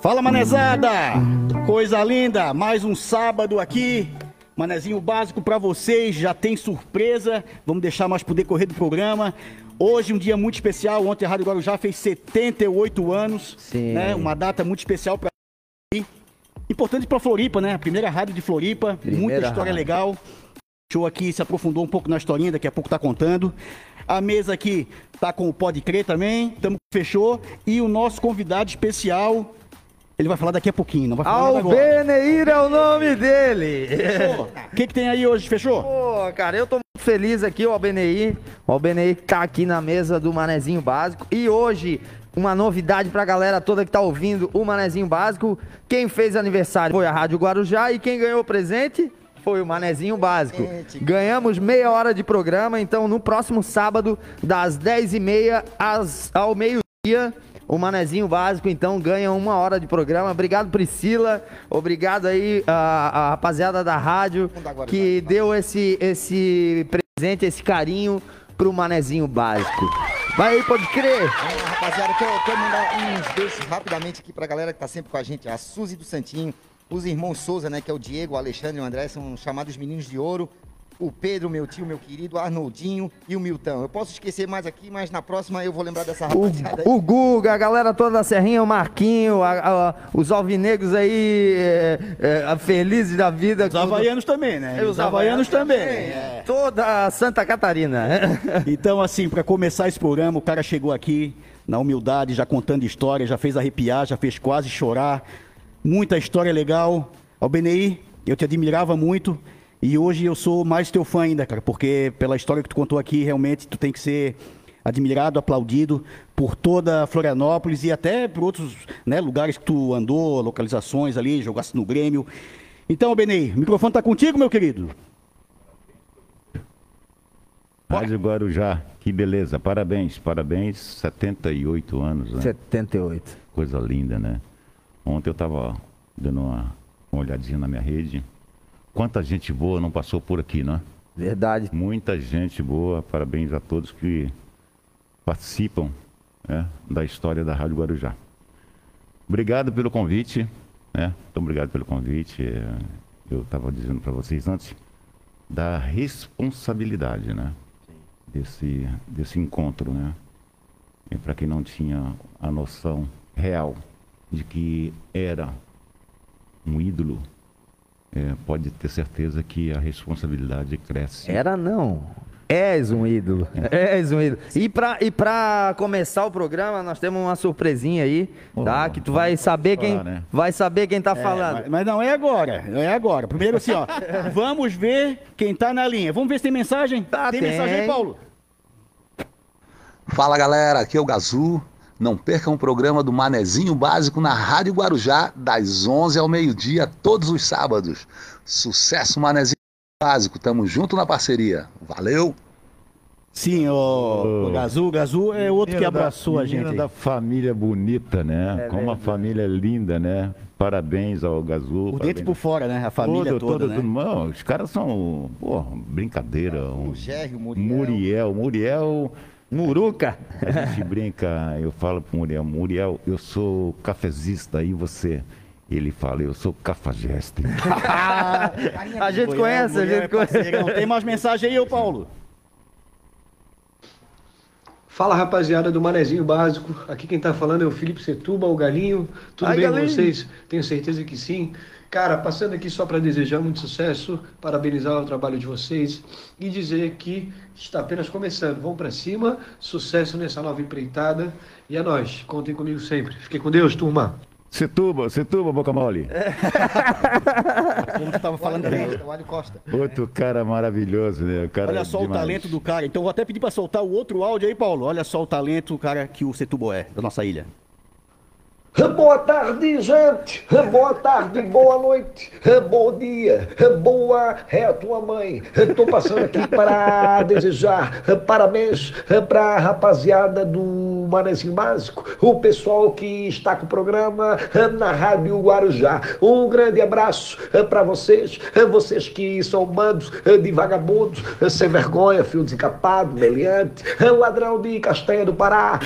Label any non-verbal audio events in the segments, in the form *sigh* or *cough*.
Fala, manezada! Coisa linda! Mais um sábado aqui. Manezinho básico para vocês, já tem surpresa. Vamos deixar mais pro decorrer do programa. Hoje um dia muito especial. Ontem a Rádio Guarujá fez 78 anos. Sim. Né? Uma data muito especial para Importante para Floripa, né? A primeira rádio de Floripa. Primeira muita história rádio. legal. Show aqui se aprofundou um pouco na historinha, daqui a pouco tá contando. A mesa aqui tá com o Pode Crer também. Tamo fechou. E o nosso convidado especial, ele vai falar daqui a pouquinho, não vai falar. Albeneir é o nome dele. Fechou? O que, que tem aí hoje? Fechou? Pô, cara, eu tô muito feliz aqui, o Albeneir. O Albeneir tá aqui na mesa do Manezinho Básico. E hoje, uma novidade pra galera toda que tá ouvindo o Manezinho Básico. Quem fez aniversário foi a Rádio Guarujá e quem ganhou o presente foi o Manezinho Básico. Ganhamos meia hora de programa, então no próximo sábado, das 10h30 às- ao meio-dia, o Manezinho Básico, então, ganha uma hora de programa. Obrigado, Priscila. Obrigado aí, a, a rapaziada da rádio, que deu esse, esse presente, esse carinho pro Manezinho Básico. Vai aí, pode crer. Vamos lá, rapaziada, quero, quero mandar uns beijos rapidamente aqui pra galera que tá sempre com a gente, a Suzy do Santinho, os irmãos Souza, né, que é o Diego, o Alexandre e o André, são chamados meninos de ouro, o Pedro, meu tio, meu querido, Arnoldinho e o Milton. Eu posso esquecer mais aqui, mas na próxima eu vou lembrar dessa rapaziada aí. O, o Guga, a galera toda da Serrinha, o Marquinho, a- a- os alvinegros aí, é, é, felizes da vida. Os havaianos também, né? E Os havaianos também. É. Toda Santa Catarina. *laughs* Então, assim, para começar esse programa, o cara chegou aqui na humildade, já contando história, já fez arrepiar, já fez quase chorar. Muita história legal. Albenei, eu te admirava muito e hoje eu sou mais teu fã ainda, cara, porque pela história que tu contou aqui, realmente tu tem que ser admirado, aplaudido por toda Florianópolis e até por outros né, lugares que tu andou, localizações ali, jogasse no Grêmio. Então, Albenei, o microfone tá contigo, meu querido. Rádio Guarujá, que beleza, parabéns, parabéns, 78 anos, né? 78. Coisa linda, né? Ontem eu tava dando uma, uma olhadinha na minha rede. Quanta gente boa não passou por aqui, né? Verdade. Muita gente boa, parabéns a todos que participam né, da história da Rádio Guarujá. Obrigado pelo convite, né? Muito obrigado pelo convite. Eu estava dizendo para vocês antes da responsabilidade, né? Desse, desse encontro, né? E para quem não tinha a noção real de que era um ídolo, é, pode ter certeza que a responsabilidade cresce. Era não. És um ídolo. És um ídolo. E pra, e pra começar o programa, nós temos uma surpresinha aí, tá? Oh, Que tu vai saber quem falar, né? vai saber quem tá É, falando. mas, mas não é agora, não é agora. Primeiro assim, ó, *laughs* vamos ver quem tá na linha. Vamos ver se tem mensagem? Tá, tem, tem. mensagem aí, Paulo? Fala galera, aqui é o Gazu. Não percam o programa do Manezinho Básico na Rádio Guarujá, das 11 ao meio-dia, todos os sábados. Sucesso, Manezinho Básico, tamo junto na parceria. Valeu! Sim, o, o Gazu, o Gazu é outro que Menina da- abraçou a gente. da família bonita, né? Como a família é linda, né? Parabéns ao Gazul. Por dentro e por fora, né? A família Todo, toda, todo, né? não, os caras são, pô, brincadeira. Um, O Gerry, o Muriel. Muriel, Muriel, Muruca. a gente brinca, eu falo pro Muriel, Muriel, eu sou cafezista e você? Ele fala, eu sou cafajeste. *laughs* A gente Muriel, conhece, a gente é conhece. Tem mais mensagem aí, ô Paulo? Fala rapaziada do Manezinho Básico, aqui quem tá falando é o Felipe Setuba, o Galinho. Tudo Ai, bem Galinho. com vocês? Tenho certeza que sim. Cara, passando aqui só para desejar muito sucesso, parabenizar o trabalho de vocês e dizer que está apenas começando. Vamos para cima, sucesso nessa nova empreitada e é nóis. Contem comigo sempre. Fiquem com Deus, turma. Setuba, Setuba, boca mole. Como tu tava falando. Costa, o Alho Costa. Outro cara maravilhoso, né? O cara Olha só o talento do cara. Então vou até pedir pra soltar o outro áudio aí, Paulo. Olha só o talento, cara, que o Setubo é, da nossa ilha. Boa tarde, gente. Boa tarde, boa noite, bom dia, boa é a tua mãe. Estou passando aqui para desejar parabéns para a rapaziada do Manezinho Básico, o pessoal que está com o programa na Rádio Guarujá. Um grande abraço para vocês, vocês que são bandos de vagabundos, sem vergonha, fio desencapado, meliante, ladrão de castanha do Pará,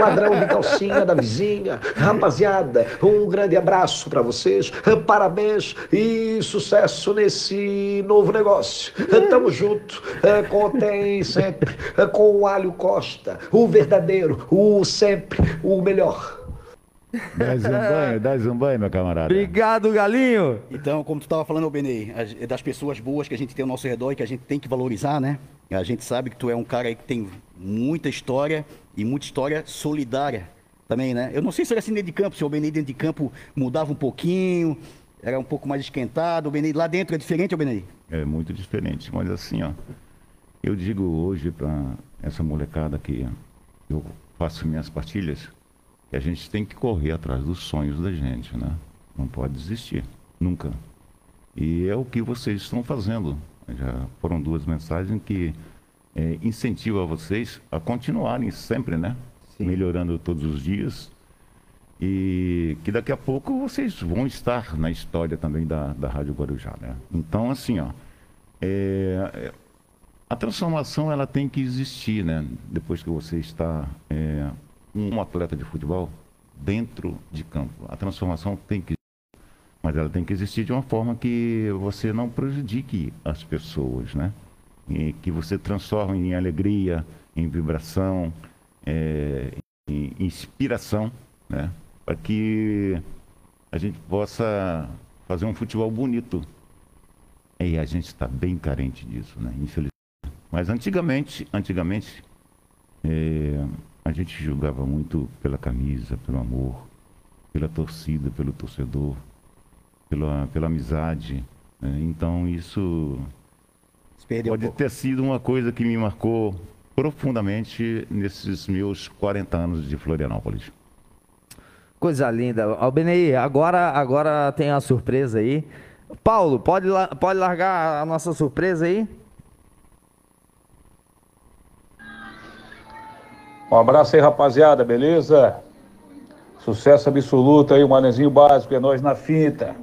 ladrão de calcinha da vizinha, Rapaziada, um grande abraço para vocês. Parabéns e sucesso nesse novo negócio. Tamo junto. Contem sempre com o Alho Costa, o verdadeiro, o sempre, o melhor. Dá zambanho, dá zambanho, meu camarada. Obrigado, Galinho. Então, como tu estava falando, Benei, as- das pessoas boas que a gente tem ao nosso redor e que a gente tem que valorizar, né? A gente sabe que tu é um cara aí que tem muita história e muita história solidária também, né? Eu não sei se era assim dentro de campo, se o Benei dentro de campo mudava um pouquinho, era um pouco mais esquentado. O Benei lá dentro é diferente, o Benei? É muito diferente, mas assim, ó, eu digo hoje para essa molecada que eu faço minhas partilhas, que a gente tem que correr atrás dos sonhos da gente, né? Não pode desistir, nunca. E é o que vocês estão fazendo. Já foram duas mensagens que é, incentivam vocês a continuarem sempre, né? Melhorando todos os dias. E que daqui a pouco vocês vão estar na história também da, da Rádio Guarujá, né? Então, assim, ó, é, é, a transformação ela tem que existir, né? Depois que você está é, um atleta de futebol dentro de campo, a transformação tem que mas ela tem que existir de uma forma que você não prejudique as pessoas, né? E que você transforme em alegria, em vibração, é, inspiração, né? Para que a gente possa fazer um futebol bonito. E a gente está bem carente disso, né? Infelizmente. Mas antigamente, antigamente, é, a gente julgava muito pela camisa, pelo amor, pela torcida, pelo torcedor, pela, pela amizade. né? Então isso um pode pouco. ter sido uma coisa que me marcou profundamente nesses meus 40 anos de Florianópolis. Coisa linda. Albenei, agora, agora tem a surpresa aí. Paulo, pode, pode largar a nossa surpresa aí? Um abraço aí, rapaziada, beleza? Sucesso absoluto aí, o manezinho básico, é nós na finta.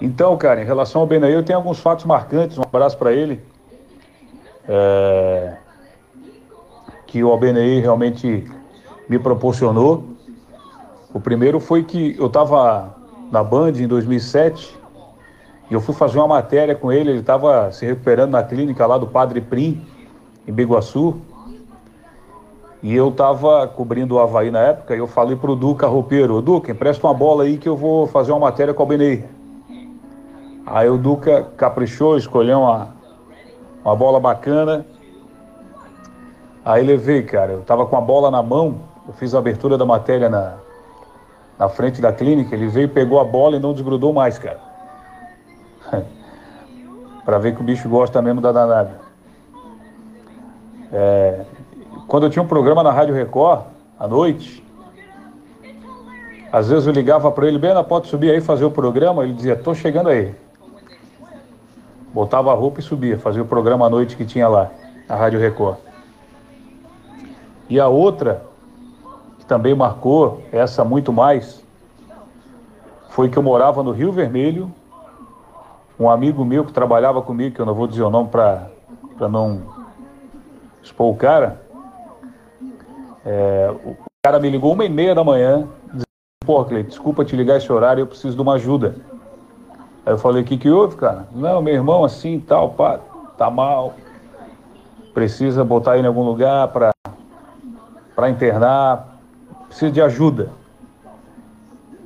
Então, cara, em relação ao Benaí, eu tenho alguns fatos marcantes, um abraço pra ele. É, Que o Albenei realmente me proporcionou. O primeiro foi que eu tava na Band em 2007 e eu fui fazer uma matéria com ele, ele estava se recuperando na clínica lá do Padre Prim, em Biguaçu. E eu tava cobrindo o Havaí na época e eu falei pro Duca roupeiro, "Ô, Duca, empresta uma bola aí que eu vou fazer uma matéria com o Benei. Aí o Duca caprichou, escolheu uma, uma bola bacana. Aí levei, cara, eu tava com a bola na mão, eu fiz a abertura da matéria na, na frente da clínica, ele veio, pegou a bola e não desgrudou mais, cara. *laughs* pra ver que o bicho gosta mesmo da danada. É, quando eu tinha um programa na Rádio Record, à noite, às vezes eu ligava para ele, Bena, pode subir aí fazer o programa? Ele dizia, tô chegando aí. Botava a roupa e subia, fazia o programa à noite que tinha lá, na Rádio Record. E a outra, que também marcou, essa muito mais, foi que eu morava no Rio Vermelho, um amigo meu que trabalhava comigo, que eu não vou dizer o nome para não expor o cara, é, o cara me ligou uma e meia da manhã, dizendo, pô, Cleiton, desculpa te ligar esse horário, eu preciso de uma ajuda. Aí eu falei, o que que houve, cara? Não, meu irmão assim e tal, pá, tá mal, precisa botar ele em algum lugar para para internar, precisa de ajuda.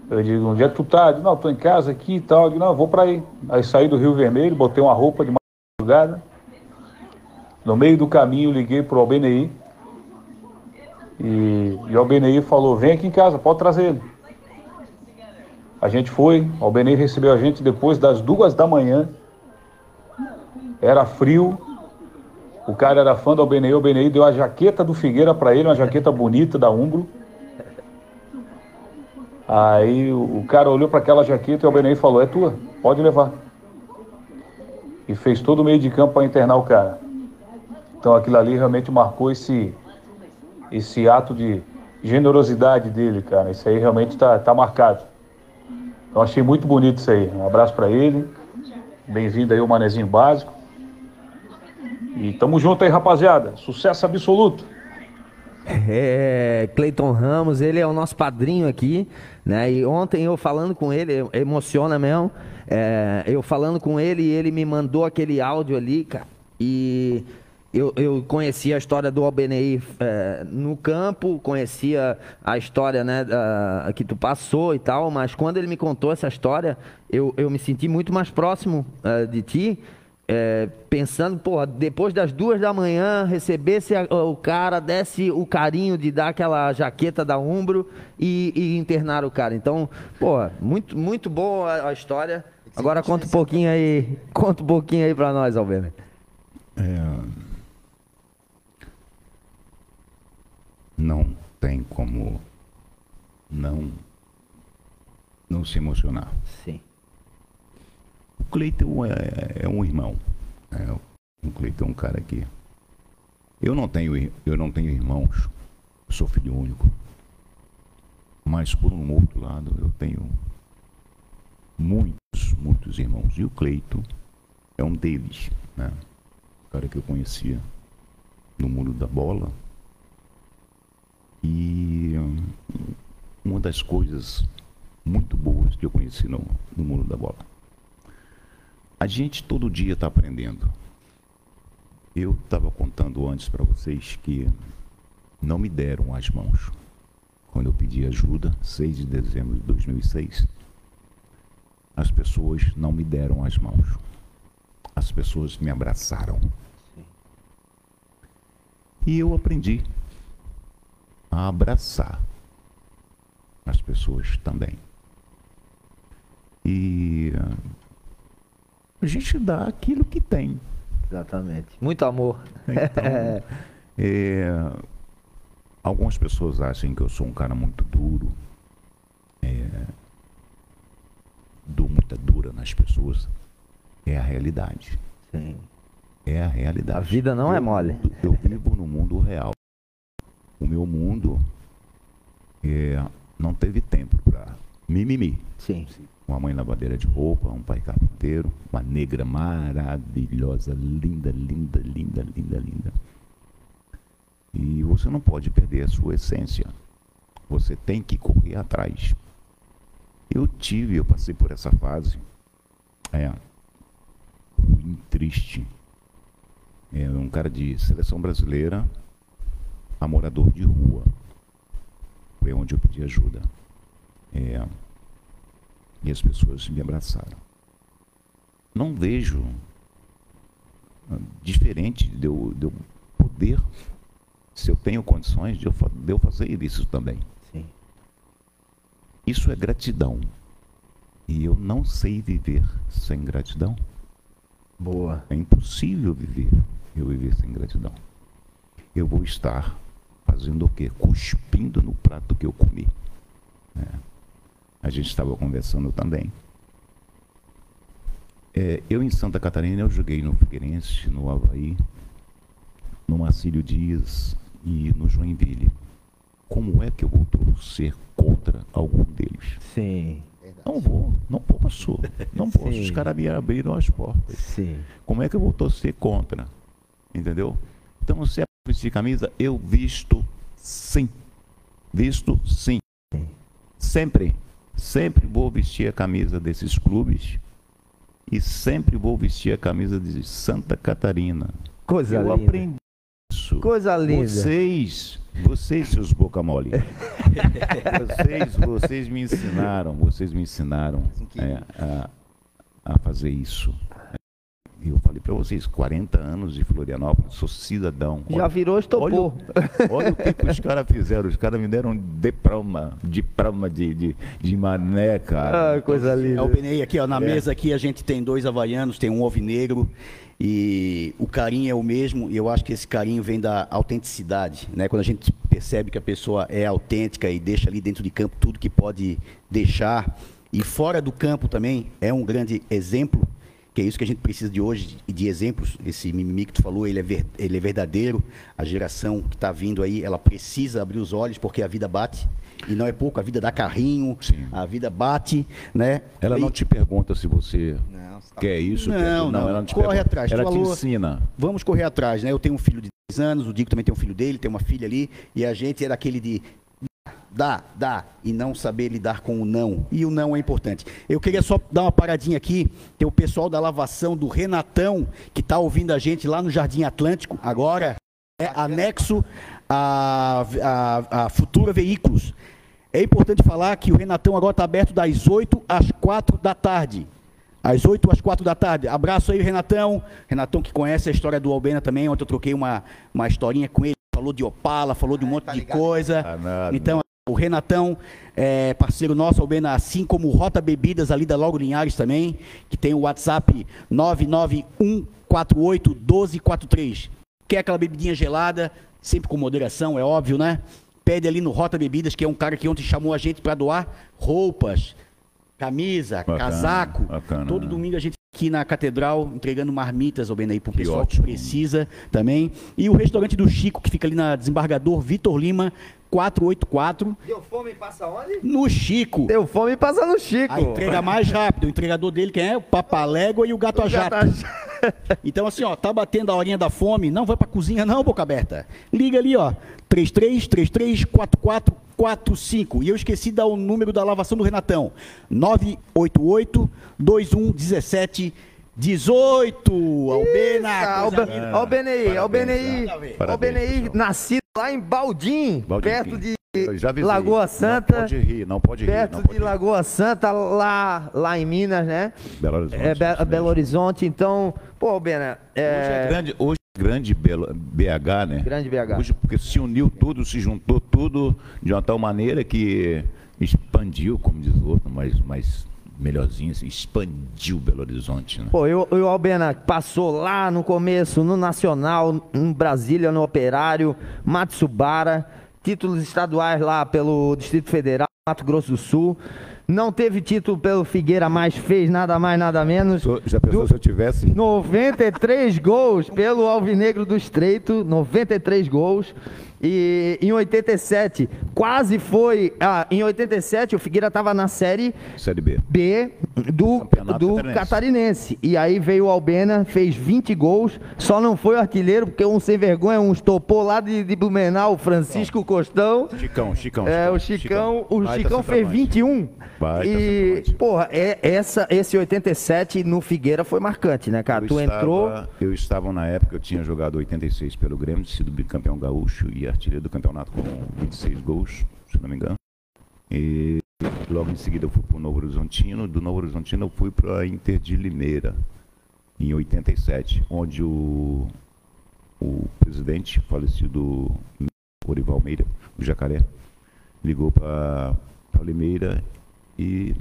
Eu digo, onde é que tu tá? Eu digo, não, tô em casa aqui e tal. Eu digo, não, vou para aí. Aí saí do Rio Vermelho, botei uma roupa de madrugada. No meio do caminho, liguei pro Albenei. E, e o Albenei falou, vem aqui em casa, pode trazer ele. A gente foi, o Albenei recebeu a gente depois das duas da manhã. Era frio. O cara era fã do Albenei, o Albenei deu a jaqueta do Figueira para ele, uma jaqueta bonita da Umbro. Aí o cara olhou para aquela jaqueta e o Albenei falou, é tua, pode levar. E fez todo o meio de campo para internar o cara. Então aquilo ali realmente marcou esse, esse ato de generosidade dele, cara. Isso aí realmente tá, tá marcado. Então achei muito bonito isso aí. Um abraço para ele. Bem-vindo aí ao Manezinho Básico. E tamo junto aí, rapaziada. Sucesso absoluto. É, Cleiton Ramos, ele é o nosso padrinho aqui, né? E ontem eu falando com ele, emociona mesmo. É, eu falando com ele, ele me mandou aquele áudio ali, cara. E eu, eu conhecia a história do Albenei é, no campo, conhecia a história né, da, que tu passou e tal, mas quando ele me contou essa história, eu, eu me senti muito mais próximo é, de ti. É, pensando, porra, depois das duas da manhã, recebesse a, o cara, desse o carinho de dar aquela jaqueta da Umbro e, e internar o cara. Então, porra, muito, muito boa a, a história. Agora conta um pouquinho aí, *laughs* conta um pouquinho aí pra nós, Alberto. É, não tem como não não se emocionar. O Cleiton é, é um irmão. É, o Cleiton é um cara que eu não tenho eu não tenho irmãos. Sou filho único. Mas por um outro lado eu tenho muitos, muitos irmãos. E o Cleito é um deles, né? O cara que eu conhecia no mundo da bola, e hum, uma das coisas muito boas que eu conheci no, no mundo da bola. A gente todo dia está aprendendo. Eu estava contando antes para vocês que não me deram as mãos. Quando eu pedi ajuda, 6 de dezembro de 2006, as pessoas não me deram as mãos. As pessoas me abraçaram. E eu aprendi a abraçar as pessoas também. E a gente dá aquilo que tem. Exatamente. Muito amor. Então, *laughs* é, algumas pessoas acham que eu sou um cara muito duro. É, dou muita dura nas pessoas. É a realidade. Sim. É a realidade. A vida não eu, é mole. Eu vivo no mundo real o meu mundo é, não teve tempo para mimimi. Sim. Uma mãe lavadeira de roupa, um pai carpinteiro, uma negra maravilhosa, linda, linda, linda, linda, linda. E você não pode perder a sua essência. Você tem que correr atrás. Eu tive, eu passei por essa fase. É. Ruim, triste. É um cara de seleção brasileira, a morador de rua. Foi onde eu pedi ajuda. É, e as pessoas me abraçaram. Não vejo ah, diferente de eu, de eu poder, se eu tenho condições, de eu, de eu fazer isso também. Sim. Isso é gratidão. E eu não sei viver sem gratidão. Boa. É impossível viver, eu viver sem gratidão. Eu vou estar fazendo o quê? Cuspindo no prato que eu comi. É. A gente estava conversando também. É, eu em Santa Catarina, eu joguei no Figueirense, no Havaí, no Marcílio Dias e no Joinville. Como é que eu vou torcer contra algum deles? Sim. Não vou, não posso. Não posso. Sim. Os caras me abriram as portas. Sim. Como é que eu vou torcer contra? Entendeu? Então, se é vestir camisa, eu visto sim. Visto sim. Sempre, sempre vou vestir a camisa desses clubes e sempre vou vestir a camisa de Santa Catarina. Coisa eu linda. aprendi isso. Coisa linda. Vocês, vocês, seus boca mole. *laughs* vocês, vocês me ensinaram, vocês me ensinaram é, a, a fazer isso eu falei para vocês, 40 anos de Florianópolis, sou cidadão. Já olha, virou estopor. Olha, olha o que, que os caras fizeram. Os caras me deram diploma, diploma de, de, de mané, cara. Ah, coisa linda. É o Benei aqui, ó, na é. mesa aqui a gente tem dois havaianos, tem um ovinegro e o carinho é o mesmo e eu acho que esse carinho vem da autenticidade, né? Quando a gente percebe que a pessoa é autêntica e deixa ali dentro de campo tudo que pode deixar e fora do campo também é um grande exemplo que é isso que a gente precisa de hoje, de exemplos. Esse mimimi que tu falou, ele é, ver, ele é verdadeiro. A geração que está vindo aí, ela precisa abrir os olhos, porque a vida bate. E não é pouco, a vida dá carrinho, Sim. a vida bate, né? Ela E- não te pergunta se você Não, tá- quer isso, Não, quer aquilo. não, ela não te corre pergunta. atrás, tu Ela te falou- ensina. Vamos correr atrás, né? Eu tenho um filho de 10 anos, o Dico também tem um filho dele, tem uma filha ali, e a gente é daquele de dá, dá, e não saber lidar com o não. E o não é importante. Eu queria só dar uma paradinha aqui, tem o pessoal da lavação do Renatão, que está ouvindo a gente lá no Jardim Atlântico, agora, é anexo a, a, a Futura Veículos. É importante falar que o Renatão agora está aberto das 8 às 4 da tarde. Às 8 às 4 da tarde. Abraço aí, Renatão. Renatão que conhece a história do Albena também. Ontem eu troquei uma, uma historinha com ele. Falou de Opala, falou de um monte tá de ligado. coisa. Ah, nada. Então, o Renatão, é parceiro nosso, Albena, assim como o Rota Bebidas ali da Logo Linhares também, que tem o WhatsApp 991481243. Quer aquela bebidinha gelada, sempre com moderação, é óbvio, né? Pede ali no Rota Bebidas, que é um cara que ontem chamou a gente para doar roupas, camisa, Bacana, casaco. bacana, Todo né? domingo a gente aqui na catedral entregando marmitas, Albena, aí pro Que pessoal ótimo. que precisa também. E o restaurante do Chico, que fica ali na Desembargador Vitor Lima 484, Deu fome e passa onde? no Chico. Deu fome e passa no Chico. A entrega mais rápida. O entregador dele, quem é? O Papalégua e o Gato a Jato. *laughs* Então, assim, ó, tá batendo a horinha da fome, não vai pra cozinha, não, boca aberta. Liga ali, ó. 33334445. E eu esqueci de dar o número da lavação do Renatão. 988 2117 18. Albena! Ah, coisa o BNI, ó o BNI, nascido lá em Baldim, Baldim, perto de. Lagoa Santa. Não pode rir, não pode rir. perto de rir. Lagoa Santa, lá, lá em Minas, né? Belo Horizonte. É, Be- Belo. Horizonte, então, pô, Bena, Hoje é é, grande, hoje é grande Belo- BH, né? Grande BH. Hoje, porque se uniu tudo, se juntou tudo de uma tal maneira que expandiu, como diz o outro, mas, mas melhorzinho, assim, expandiu Belo Horizonte, né? Pô, eu, eu, Albena, passou lá no começo, no Nacional, em Brasília, no Operário, Matsubara, títulos estaduais lá pelo Distrito Federal, Mato Grosso do Sul. Não teve título pelo Figueira, mas fez nada mais, nada menos. Já pensou Do- se eu tivesse? 93 gols pelo Alvinegro do Estreito, 93 gols. E em 87, quase foi. Ah, em 87, o Figueira estava na série Série B. B do, Campeonato do Catarinense. catarinense. E aí veio o Albena, fez 20 gols, só não foi o artilheiro, porque um sem vergonha, um estopou lá de, de Blumenau, o Francisco Costão. Chicão, Chicão. É, o Chicão, o Baita Chicão fez centroavante. 21. Baita e, porra, é, essa, esse 87 no Figueira foi marcante, né, cara? Eu tu estava- entrou. Eu estava na época, eu tinha jogado 86 pelo Grêmio, sido bicampeão gaúcho e artilheiro do campeonato com 26 gols, se não me engano. E logo em seguida eu fui para o Novo Horizontino. Do Novo Horizontino eu fui para a Inter de Limeira, em 87, onde o, o presidente falecido Orival Meira, o Jacaré, ligou para Limeira e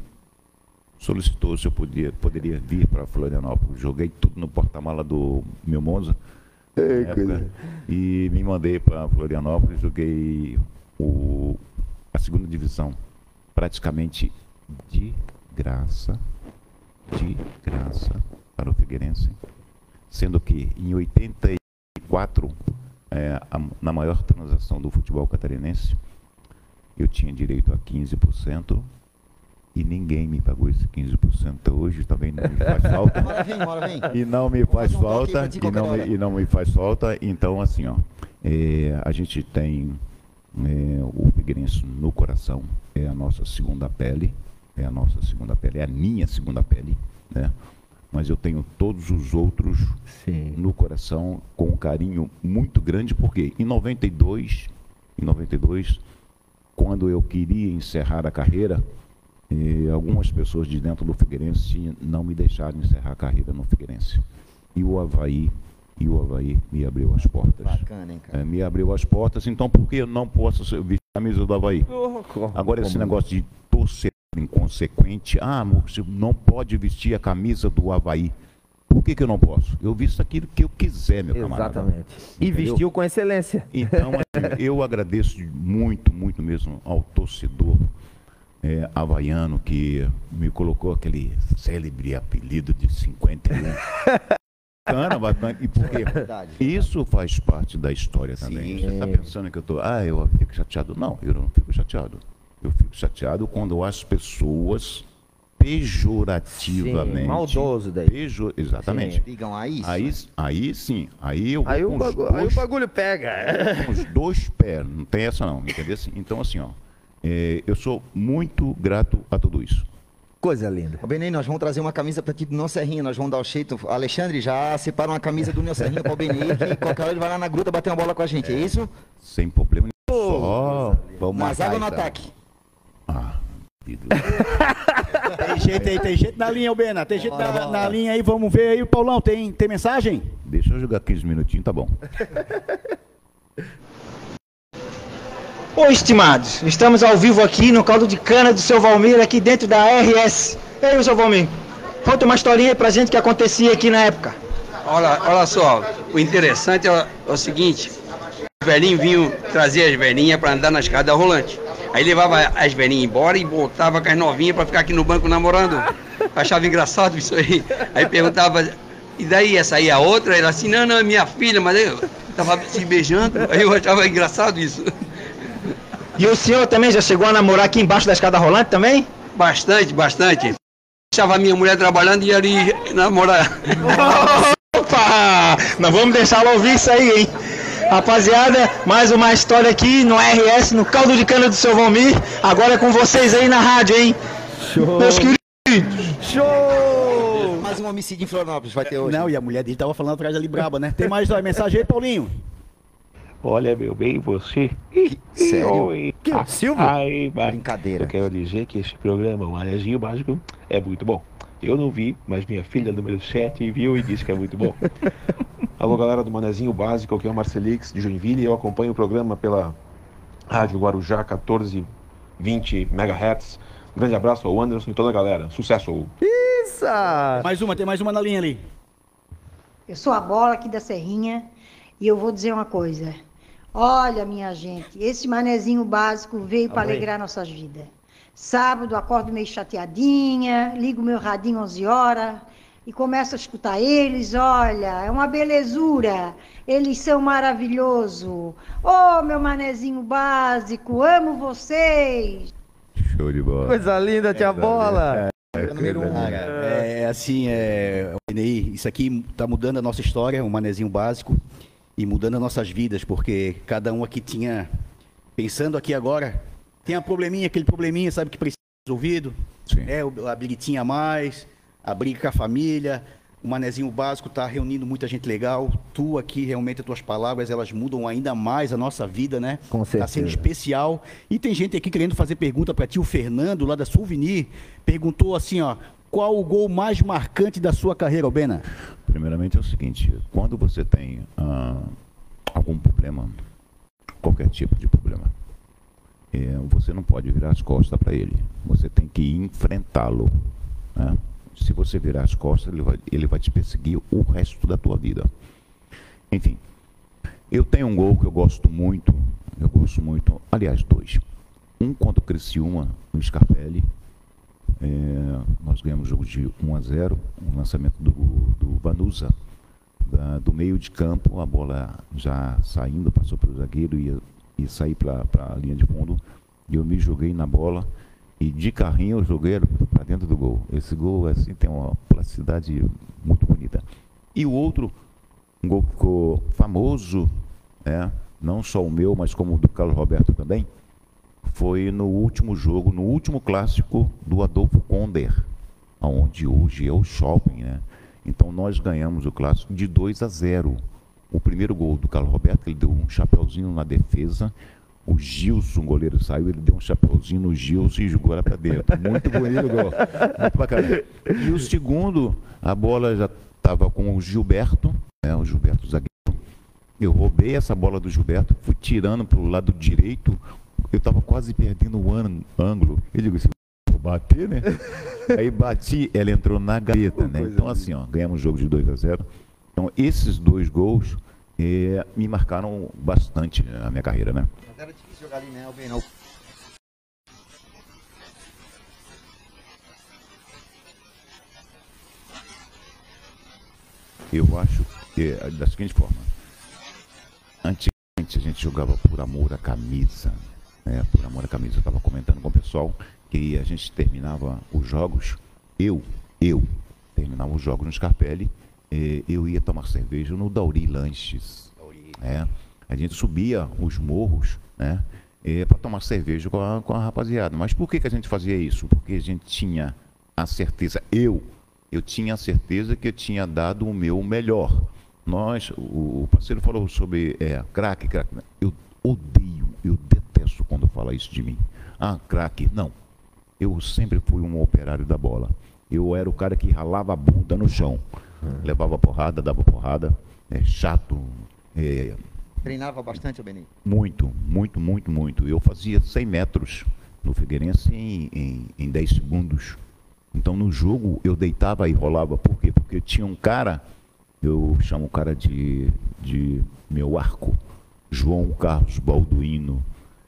solicitou se eu podia, poderia vir para Florianópolis. Joguei tudo no porta-mala do meu Monza. Época, e me mandei para Florianópolis, joguei o, a segunda divisão praticamente de graça, de graça para o Figueirense, sendo que em 84, é, a- na maior transação do futebol catarinense, eu tinha direito a 15% e ninguém me pagou esse 15%. Hoje também não me faz falta. *laughs* Uma hora vem, uma hora vem. E não me faz um falta, e não, hora. e não me faz falta. Então, assim, ó, é, a gente tem é, o Figueirense no coração, é a nossa segunda pele, é a nossa segunda pele, é a minha segunda pele, né? Mas eu tenho todos os outros Sim. no coração com um carinho muito grande, porque em 92, em 92, quando eu queria encerrar a carreira, eh, algumas pessoas de dentro do Figueirense não me deixaram encerrar a carreira no Figueirense. E o Havaí, e o Havaí me abriu as portas. Bacana, hein, cara. Eh, me abriu as portas, então por que eu não posso vestir a camisa do Havaí? Agora esse negócio de torcer inconsequente, ah, você não pode vestir a camisa do Havaí. Por que, que eu não posso? Eu visto aquilo que eu quiser, meu camarada. Exatamente. E Entendeu? vestiu com excelência. Então, assim, eu agradeço muito, muito mesmo ao torcedor é, havaiano que me colocou aquele célebre apelido de 51. Bacana, *laughs* bacana. E por quê? Verdade. Isso faz parte da história também. Sim. Você está pensando que eu tô, ah, eu fico chateado? Não, eu não fico chateado. Eu fico chateado quando as pessoas pejorativamente. Sim, maldoso daí. Pejo, exatamente. Digam aí. Aí, aí sim, aí eu Aí o, com os bagu- aí o dois- bagulho pega. com os dois pés, não tem essa não, entendeu? Assim, Então assim, ó, é, eu sou muito grato a tudo isso. Coisa linda. Ô, Benê, nós vamos trazer uma camisa pra ti do Neo Serrinha, nós vamos dar o jeito. Alexandre, já separa uma camisa do Neo Serrinha pro Benê, que qualquer hora ele vai lá na gruta bater uma bola com a gente, é, isso? Sem problema nenhum. Só vamos zaga ou no então. ataque? Ah. *laughs* Tem gente aí, tem gente na linha, ô Bena. Tem gente na, na linha aí, vamos ver aí. Paulão, tem, tem mensagem? Deixa eu jogar 15 minutinhos, tá bom. *laughs* Ô, estimados, estamos ao vivo aqui no caldo de cana do seu Valmir, aqui dentro da RS. E aí, seu Valmir, conta uma historinha pra gente que acontecia aqui na época. Olha, olha só, o interessante é o, é seguinte: os velhinhos vinham trazer as velhinhas para andar na escada rolante. Aí levava as velhinhas embora e voltava com as novinhas para ficar aqui no banco namorando. Achava engraçado isso aí. Aí perguntava, e daí essa aí a outra? Ela assim, não, não, é minha filha, mas eu tava se beijando. Aí eu achava engraçado isso. E o senhor também já chegou a namorar aqui embaixo da escada rolante também? Bastante, bastante. Deixava a minha mulher trabalhando e ia ali namorar. *laughs* Opa! Nós vamos deixar ela ouvir isso aí, hein? Rapaziada, mais uma história aqui no RS, no caldo de cana do seu Valmir. Agora é com vocês aí na rádio, hein? Show. Meus queridos. Show! Mais um homicídio em Florianópolis vai ter hoje. Não, e a mulher dele tava falando atrás ali braba, né? Tem mais mensagem aí, Paulinho? Olha, meu bem, você. Sério? Oi. Que? Ah, Silvio? Ai, mas Brincadeira. Eu quero dizer que esse programa, o Manezinho Básico, é muito bom. Eu não vi, mas minha filha número 7 viu e disse que é muito bom. *laughs* Alô, galera do Manezinho Básico, aqui é o Marcelix de Joinville. Eu acompanho o programa pela Rádio Guarujá 1420 MHz. Um grande abraço ao Anderson e toda a galera. Sucesso! Isso! Mais uma, tem mais uma na linha ali. Eu sou a bola aqui da Serrinha e eu vou dizer uma coisa. Olha, minha gente, esse manezinho básico veio para alegrar nossas vidas. Sábado acordo meio chateadinha, ligo meu radinho 11 horas e começo a escutar eles. Olha, é uma belezura. Eles são maravilhosos. Ô, meu manezinho básico, amo vocês. Show de bola. Coisa linda, tia Bola. número um. Cara, é assim, é, isso aqui tá mudando a nossa história, um manezinho básico, e mudando as nossas vidas, porque cada um aqui tinha, pensando aqui agora, tem um probleminha, aquele probleminha, sabe, que precisa ser resolvido, é, o- a briguitinha a mais, a briga com a família, o manezinho básico tá reunindo muita gente legal, tu aqui, realmente, as tuas palavras, elas mudam ainda mais a nossa vida, né? Com Tá sendo certeza. especial. E tem gente aqui querendo fazer pergunta para ti. O Fernando, lá da Souvenir, perguntou assim, ó. Qual o gol mais marcante da sua carreira, Albena? Primeiramente é o seguinte, quando você tem ah, algum problema, qualquer tipo de problema, é, você não pode virar as costas para ele. Você tem que enfrentá-lo. né? Se você virar as costas, ele vai, ele vai te perseguir o resto da tua vida. Enfim, eu tenho um gol que eu gosto muito, eu gosto muito, aliás, dois. Um contra o Criciúma, no Scarpelli, é, nós ganhamos o jogo de 1 a 0, um lançamento do, do Vanusa, da- do meio de campo, a bola já saindo, passou pelo zagueiro e ia sair para a linha de fundo. E eu me joguei na bola e de carrinho eu joguei para dentro do gol. Esse gol assim tem uma plasticidade muito bonita. E o outro, um gol que ficou famoso, né? não só o meu, mas como o do Carlos Roberto também, foi no último jogo, no último clássico do Adolfo Konder, onde hoje é o shopping, né? Então nós ganhamos o clássico de 2 a 0. O primeiro gol do Carlos Roberto, ele deu um chapeuzinho na defesa. O Gilson, o goleiro, saiu, ele deu um chapeuzinho no Gilson e jogou ela para dentro. Muito bonito o gol. Muito bacana. E o segundo, a bola já estava com o Gilberto, né? O Gilberto zagueiro. Eu roubei essa bola do Gilberto, fui tirando para o lado direito. Eu estava quase perdendo o an- ângulo. Eu digo assim, vou bater, né? *laughs* Aí bati, ela entrou na gaveta, né? Então, assim, ó, ganhamos o jogo de 2 a 0 Então, esses dois gols eh, me marcaram bastante a minha carreira, né? Mas era difícil jogar ali, né, Eu acho que é da seguinte forma. Antigamente a gente jogava por amor à camisa. Né, por amor à camisa. Eu estava comentando com o pessoal que a gente terminava os jogos, eu, eu, terminava os jogos no Scarpelli, eh, eu ia tomar cerveja no Dauri Lanches. né? A gente subia os morros, né? para tomar cerveja com a, com a rapaziada. Mas por que, que a gente fazia isso? Porque a gente tinha a certeza, eu, eu tinha a certeza que eu tinha dado o meu melhor. Nós, o, o parceiro falou sobre é, craque, craque. Eu odeio, eu detesto quando fala isso de mim. Ah, craque. Não. Eu sempre fui um operário da bola. Eu era o cara que ralava a bunda no chão. Levava porrada, dava porrada. É chato. É, Treinava bastante, o Benê? muito, muito, muito, muito. Eu fazia 100 metros no Figueirense em, em, em 10 segundos. Então no jogo eu deitava e rolava. Por quê? Porque tinha um cara, eu chamo o cara de, de meu arco, João Carlos Balduino.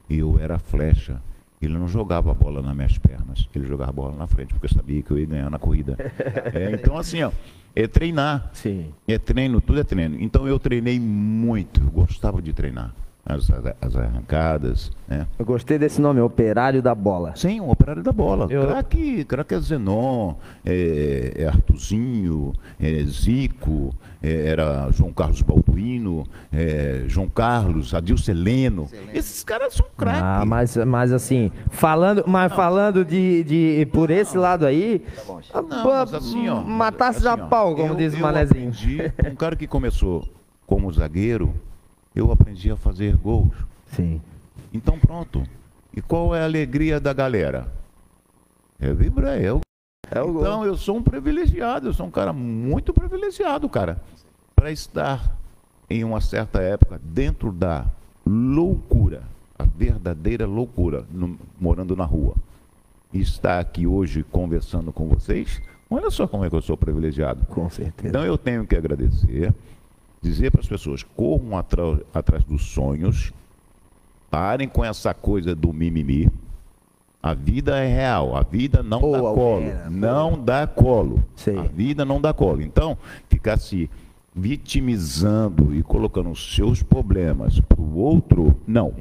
Eu era flecha. Ele não jogava a bola nas minhas pernas, ele jogava a bola na frente, porque eu sabia que eu ia ganhar na corrida. *laughs* É, então, assim, ó, é treinar. Sim. É treino, tudo é treino. Então eu treinei muito, eu gostava de treinar. As, as, as arrancadas, né? Eu gostei desse nome, Operário da Bola. Sim, um operário da bola. Eu- Craque, craque é Zenon, é, é Artuzinho, é Zico, era João Carlos Balduino, é, João Carlos, Adilson Heleno. Esses caras são craques. Ah, mas, mas assim, falando, mas falando de, de por esse lado aí, Não, mas assim, ó, matasse assim, a ó, pau, como eu- diz o eu manezinho. aprendi, um cara que começou como zagueiro, eu aprendi a fazer gols. Sim. Então pronto. E qual é a alegria da galera? É vibrar, é o então eu sou um privilegiado, eu sou um cara muito privilegiado, cara, para estar em uma certa época dentro da loucura, a verdadeira loucura, no- morando na rua. E estar aqui hoje conversando com vocês, olha só como é que eu sou privilegiado. Com certeza. Então eu tenho que agradecer, dizer para as pessoas, corram atra- atrás dos sonhos, parem com essa coisa do mimimi. A vida é real, a vida não dá colo. não dá colo. A vida não dá colo. Então, ficar se vitimizando e colocando os seus problemas para o outro, não.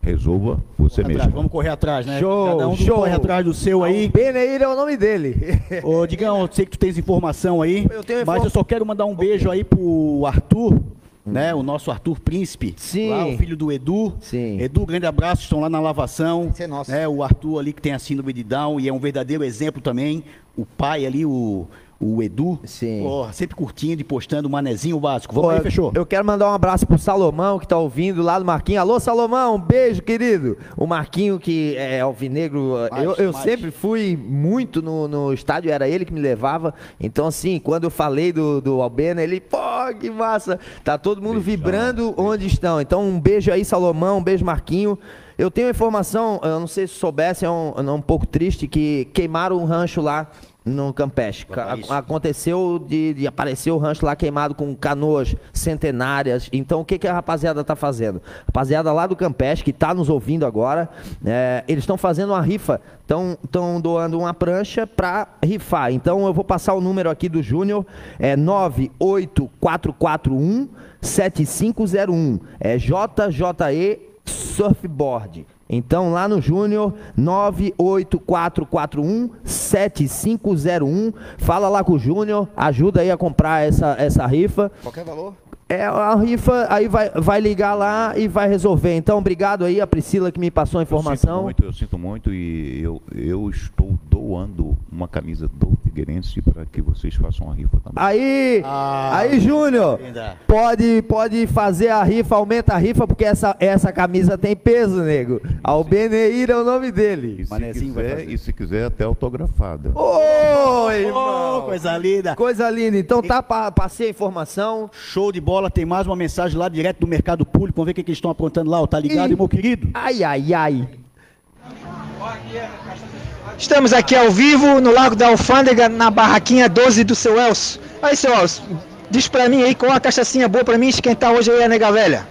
Resolva você Atrás, mesmo. Vamos correr atrás, né? Show, Cada um show. corre atrás do seu aí. Beneir é o nome dele. Ô, Digão, eu sei que tu tens informação aí, Eu tenho mas inform- eu só quero mandar um beijo aí pro Arthur, né? O nosso Arthur Príncipe. Sim. Lá, o filho do Edu. Sim. Edu, grande abraço, estão lá na lavação. Esse é nosso. Né? O Arthur ali que tem a síndrome de Down e é um verdadeiro exemplo também. O pai ali, o, o Edu. Sim. Porra, sempre curtindo e postando o manezinho básico. Vamos aí, Pô, fechou? Eu quero mandar um abraço pro Salomão, que tá ouvindo lá do Marquinho. Alô, Salomão, um beijo, querido. O Marquinho, que é alvinegro, eu, eu mais. sempre fui muito no, no estádio, era ele que me levava. Então, assim, quando eu falei do, do Albena, ele, pô, que massa. Tá todo mundo vibrando onde estão. Então, um beijo aí, Salomão, um beijo, Marquinho. Eu tenho informação, eu não sei se soubesse, é um, é um pouco triste, que queimaram um rancho lá no Campeche. Ca- Aconteceu de, de aparecer o rancho lá queimado com canoas centenárias. Então, o que, que a rapaziada tá fazendo? Rapaziada lá do Campeche, que tá nos ouvindo agora, é, eles estão fazendo uma rifa. Estão doando uma prancha para rifar. Então, eu vou passar o número aqui do Júnior. É 98441 7501. É JJE Surfboard. Então, lá no Júnior, 98441 7501. Fala lá com o Júnior, ajuda aí a comprar essa, essa rifa. Qualquer valor? É a rifa, aí vai, vai ligar lá e vai resolver. Então, obrigado aí a Priscila que me passou a Eu sinto informação. muito, eu sinto muito e eu, eu estou doando uma camisa do Figueirense para que vocês façam a rifa também. Aí, Ah, aí Júnior, pode, pode fazer a rifa, aumenta a rifa, porque essa, essa camisa tem peso, nego. Albeneir é o nome dele. E se, Manezinho quiser, e se quiser até autografada. Oi, irmão. coisa linda. Coisa linda. Então tá, pa- passei a informação. Show de bola, tem mais uma mensagem lá direto do mercado público. Vamos ver o que, que eles estão aprontando lá, ó. tá ligado, Ih. meu querido? Ai, ai, ai. Estamos aqui ao vivo no Lago da Alfândega, na barraquinha 12 do seu Elcio. Aí, seu Elcio, diz pra mim aí qual a cachaçinha boa pra mim esquentar hoje aí a nega velha.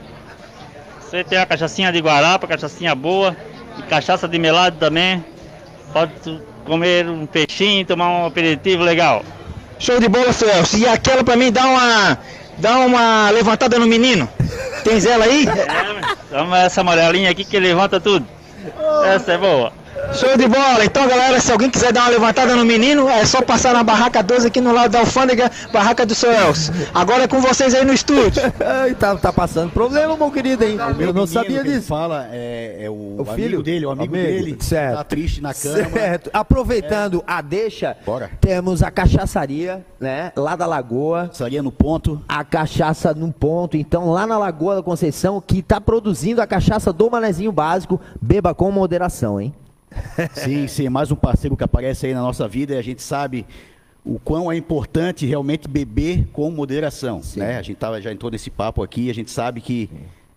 Você tem a cachaçinha de guarapa, cachaçinha boa, e cachaça de melado também. Pode comer um peixinho, tomar um aperitivo legal. Show de bola, seu Elcio. E aquela pra mim dá uma, dá uma levantada no menino. Tens ela aí? É, toma essa amarelinha aqui que levanta tudo. Essa é boa. Show de bola. Então, galera, se alguém quiser dar uma levantada no menino, é só passar na barraca 12 aqui no lado da alfândega, barraca do seu Elcio. Agora é com vocês aí no estúdio. *laughs* tá, tá passando problema, meu querido, hein? O meu Eu não sabia disso. fala é, é o, O amigo filho? dele, o amigo, Amigo, dele. certo. Tá triste na cama. Certo. Aproveitando a deixa, temos a cachaçaria, né? Lá da Lagoa. Cachaçaria no ponto. A cachaça no ponto. Então, lá na Lagoa da Conceição, que tá produzindo a cachaça do Manezinho Básico. Beba com moderação, hein? *laughs* Sim, sim, mais um parceiro que aparece aí na nossa vida e a gente sabe o quão é importante realmente beber com moderação, né? A gente tava, já entrou nesse papo aqui, a gente sabe que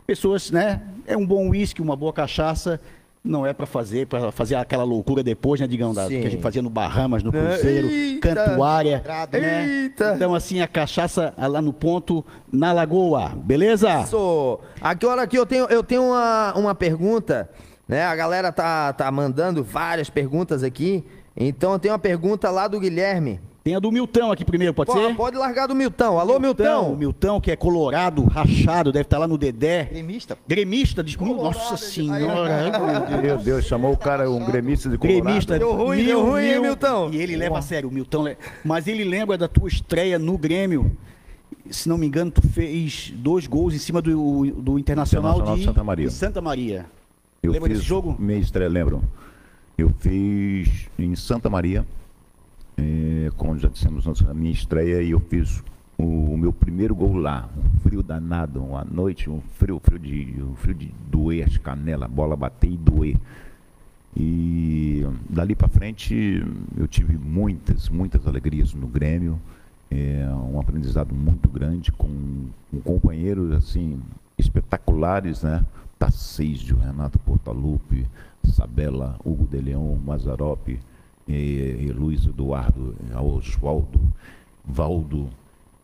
pessoas, né, é um bom uísque, uma boa cachaça, não é para fazer, para fazer aquela loucura depois, né, digão, da, que Sim. a gente fazia no Bahamas, no Né? Cruzeiro, Eita! Cantuária, né? Eita! Então assim, a cachaça lá no ponto, na Lagoa, beleza? Isso. Aqui, olha aqui, eu tenho, eu tenho uma, uma pergunta, né? A galera tá, tá mandando várias perguntas aqui. Então tenho uma pergunta lá do Guilherme. Tem a do Milton aqui primeiro, pode Pô, ser? Pode largar do Milton. Alô, Milton. O Milton, que é colorado, rachado, deve estar lá no Dedé. Gremista. Gremista, desculpa. Nossa senhora. Meu Deus, chamou o cara um gremista de Colorado. Gremista. Deu ruim, deu ruim, hein, Milton? E ele leva a sério, o Milton. le- Mas ele lembra da tua estreia no Grêmio. Se não me engano, tu fez dois gols em cima do, do Internacional, Internacional de de Santa Maria. de Santa Maria. Eu Lembra fiz desse jogo? Minha estreia, lembro. Eu fiz em Santa Maria, como já dissemos na minha estreia, e eu fiz o, o meu primeiro gol lá. Um frio danado, uma noite, um frio, frio de, um frio de doer as canelas, a bola bater e doer. E dali para frente eu tive muitas, muitas alegrias no Grêmio. É um aprendizado muito grande com, com companheiros assim espetaculares, né? Tarcísio, Renato Portaluppi, Sabela, Hugo de Leão, Mazarop, eh, eh, Luiz Eduardo, Oswaldo, Valdo.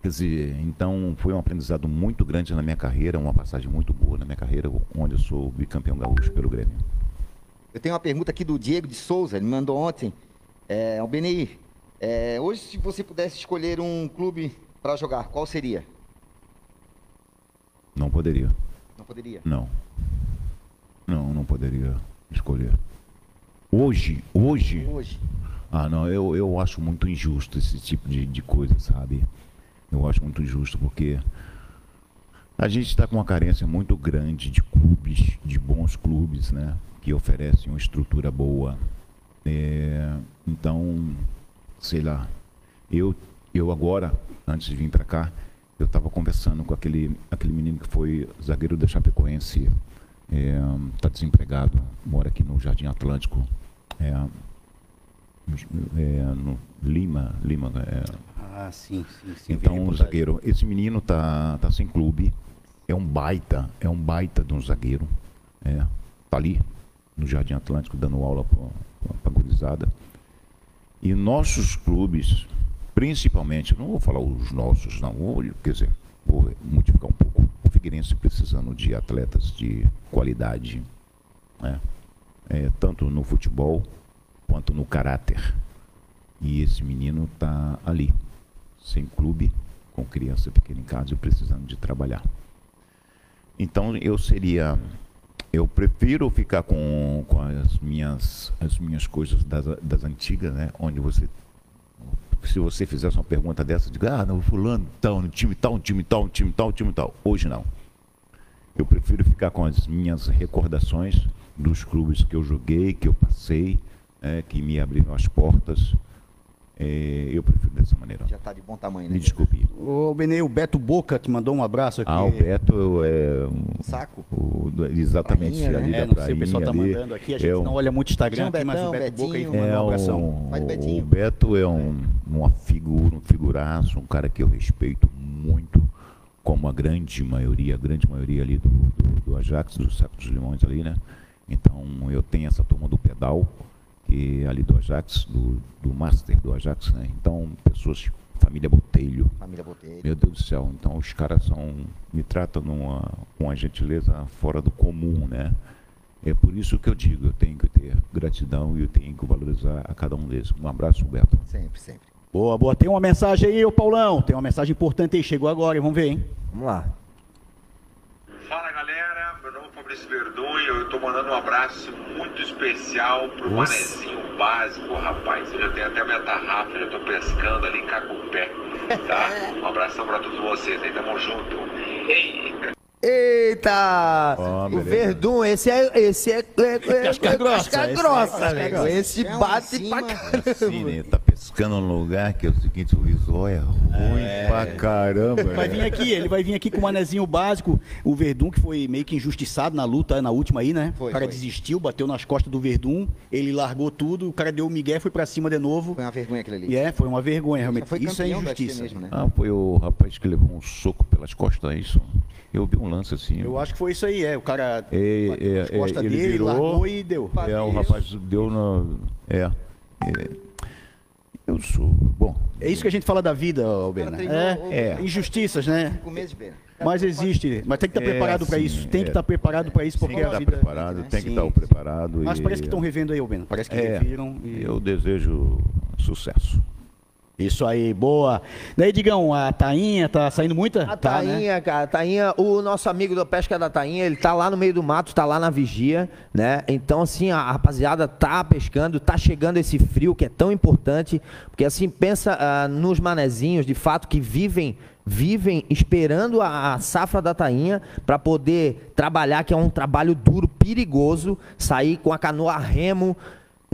Quer dizer, então foi um aprendizado muito grande na minha carreira, uma passagem muito boa na minha carreira, onde eu sou bicampeão gaúcho pelo Grêmio. Eu tenho uma pergunta aqui do Diego de Souza, ele me mandou ontem. É, o BNI, é, hoje se você pudesse escolher um clube para jogar, qual seria? Não poderia. Não poderia? Não. Não, poderia escolher. Hoje, hoje. Hoje. Ah, não, eu, eu acho muito injusto esse tipo de, de coisa, sabe? Eu acho muito injusto porque a gente está com uma carência muito grande de clubes, de bons clubes, né? Que oferecem uma estrutura boa. É, então, sei lá, eu, eu agora, antes de vir para cá, eu estava conversando com aquele, aquele menino que foi zagueiro da Chapecoense, está desempregado, mora aqui no Jardim Atlântico, é, é, no Lima, Lima, é, Ah, sim, sim, sim. então, um zagueiro. Esse menino tá, tá sem clube. É um baita, é um baita de um zagueiro. É, tá ali no Jardim Atlântico dando aula para a gurizada. E nossos clubes, principalmente, não vou falar os nossos, não, vou, quer dizer, vou multiplicar um pouco. Figueirense precisando de atletas de qualidade, né? É, tanto no futebol quanto no caráter. E esse menino tá ali, sem clube, com criança pequena em casa e precisando de trabalhar. Então eu seria, eu prefiro ficar com, com as minhas as minhas coisas das, das antigas, né? Onde você, se você fizesse uma pergunta dessa, diga, ah, não, fulano, tal, no time tal, um time tal, um time tal, um time tal. Hoje não. Eu prefiro ficar com as minhas recordações dos clubes que eu joguei, que eu passei, né, que me abriram as portas. É, eu prefiro dessa maneira. Já tá de bom tamanho, né? Me desculpe. Ô, Benê, o Beto Boca te mandou um abraço aqui. Ah, o Beto é um, Saco. o- exatamente Prainha, ali né? da É, não sei, o pessoal tá prainha ali. mandando aqui, a gente É um- não olha muito Instagram aqui, mas o Beto Boca aí Betinho. mandou é um abração. um, o Betinho. Beto é um, uma figura, um figuraço, um cara que eu respeito muito, como a grande maioria, a grande maioria ali do, do, do Ajax, do Saco dos Limões ali, né? Então eu tenho essa turma do pedal, é ali do Ajax, do, do Master do Ajax, né? Então, pessoas, família Botelho. Família Botelho. Meu Deus do céu, então os caras são, me tratam numa, com uma gentileza fora do comum, né? É por isso que eu digo, eu tenho que ter gratidão e eu tenho que valorizar a cada um deles. Um abraço, Beto. Sempre, sempre. Boa, boa. Tem uma mensagem aí, ô Paulão. Tem uma mensagem importante aí. Chegou agora, vamos ver, hein? Vamos lá. Fala galera, Verdun, eu tô mandando um abraço muito especial pro Nossa. manezinho básico, rapaz. Eu já tenho até minha tarrafa, já tô pescando ali em Cacupé, tá? *laughs* Um abração pra todos vocês aí, tamo junto. Ei, Eita! Ó, o. Verdun, esse é. Esse é, é, é Casca grossa, Casca esse é grossa, grossa. Esse É um bate pra cima. caramba. Assim, né? Pescando num lugar que é o seguinte, o visual é ruim pra caramba. Vai né? vir aqui, ele vai vir aqui com o manezinho básico. O Verdun, que foi meio que injustiçado na luta, na última aí, né? Foi, o cara foi. desistiu, bateu nas costas do Verdun, ele largou tudo, o cara deu o migué, foi pra cima de novo. Foi uma vergonha aquilo ali. E é, foi uma vergonha, realmente. foi Isso é injustiça. mesmo, né? Ah, foi o rapaz que levou um soco pelas costas, é isso? Eu vi um lance assim. Eu acho que foi isso aí, é. O cara É, é, nas costas é, ele dele, virou, largou e deu. É, o rapaz deu na. É. é. Eu sou. Bom. É isso que a gente fala da vida, Albena. É, o- é. injustiças, né? Cinco meses. Mas existe. Mas tem que estar É, preparado para isso. Tem que é. estar preparado para isso, porque Tem que a estar vida. preparado, tem que Sim. estar preparado. Mas e- parece que estão revendo aí, Albena. Parece que É, reviram. e- Eu desejo sucesso. Isso aí, boa. Daí, Digão, a Tainha tá saindo muita? A Tá, né? Tainha, cara, a Tainha, o nosso amigo da pesca da Tainha, ele tá lá no meio do mato, tá lá na vigia, né? Então, assim, a rapaziada tá pescando, tá chegando esse frio que é tão importante, porque assim, pensa ah, nos manezinhos, de fato, que vivem vivem esperando a, a safra da tainha para poder trabalhar, que é um trabalho duro, perigoso, sair com a canoa a remo,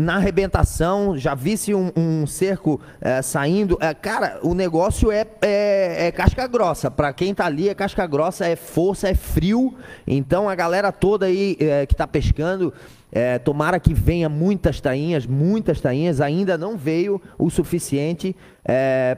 na arrebentação, já visse um, um cerco eh, saindo. Eh, cara, o negócio é, é, é casca grossa. Para quem tá ali, é casca grossa, é força, é frio. Então a galera toda aí eh, que tá pescando. tomara que venha muitas tainhas, muitas tainhas, ainda não veio o suficiente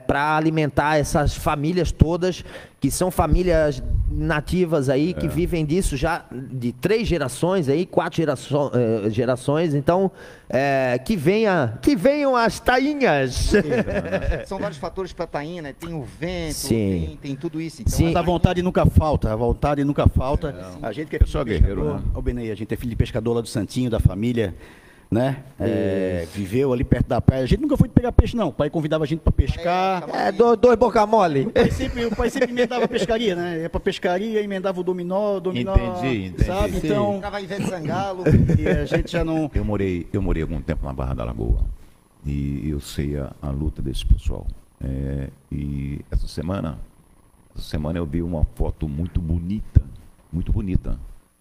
para alimentar essas famílias todas, que são famílias nativas aí, que vivem disso já de três gerações aí, quatro geraço- eh, gerações, então eh, que venha, que venham as tainhas. *laughs* São vários fatores para tainha, né? Tem o vento, Sim. tem, tem tudo isso. Então, Mas a vontade nunca falta, a vontade nunca falta. a gente que é de guerreiro, né? Ô, Benei, a gente é filho de pescador lá do Santinho, da família, né? É, viveu ali perto da praia. A gente nunca foi pegar peixe, não. O pai convidava a gente para pescar. É, dois, dois boca mole. O pai sempre, o pai sempre emendava a pescaria, né? Ia pra pescaria, emendava o dominó, o dominó. Entendi, entendi. Sabe? Sim. Então. Trava Ivete Sangalo. E a gente já não. Eu morei, eu morei algum tempo na Barra da Lagoa e eu sei a, a luta desse pessoal. É, e essa semana, essa semana eu vi uma foto muito bonita, muito bonita.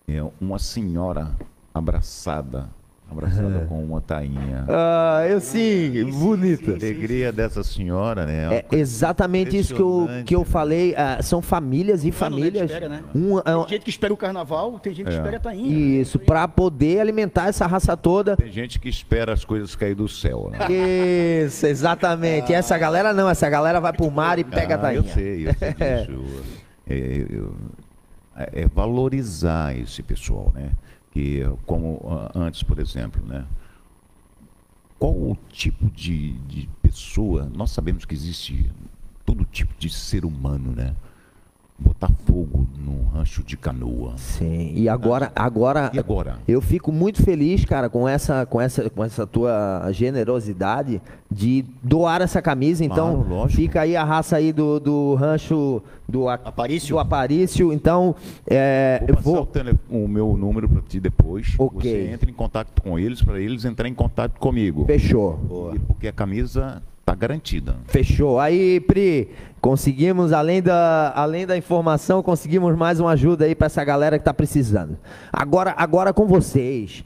É uma senhora abraçada, abraçada com uma tainha. Ah, eu sim, bonita. A alegria dessa senhora, né? É exatamente isso que eu, que eu falei. ah, são famílias e né, que famílias. espera, né? Um, é um- Tem gente que espera o carnaval, tem gente que É. espera a tainha. isso, para poder alimentar essa raça toda. Tem gente que espera as coisas cair do céu, né? Isso, exatamente. Essa galera não, essa galera vai pro mar e pega a Ah, tainha. Eu sei, eu sei *laughs* disso. É, eu- é valorizar esse pessoal, né? Que como ah, antes, por exemplo, né? Qual o tipo de, de pessoa? Nós sabemos que existe todo tipo de ser humano, né? Botar fogo num rancho de canoa. Sim, e agora, agora, E agora? eu fico muito feliz, cara, com essa, com essa, com essa tua generosidade de doar essa camisa. Então, Claro, fica aí a raça aí do, do rancho do Aparício. do Aparício. Então, é, Vou eu passar o, vou. tele- o meu número para ti depois. Ok. Você entra em contato com eles para eles entrarem em contato comigo. Fechou. E Porque a camisa tá garantida. Fechou. Aí, Pri, conseguimos, além da, além da informação, conseguimos mais uma ajuda aí pra essa galera que tá precisando. Agora, agora com vocês.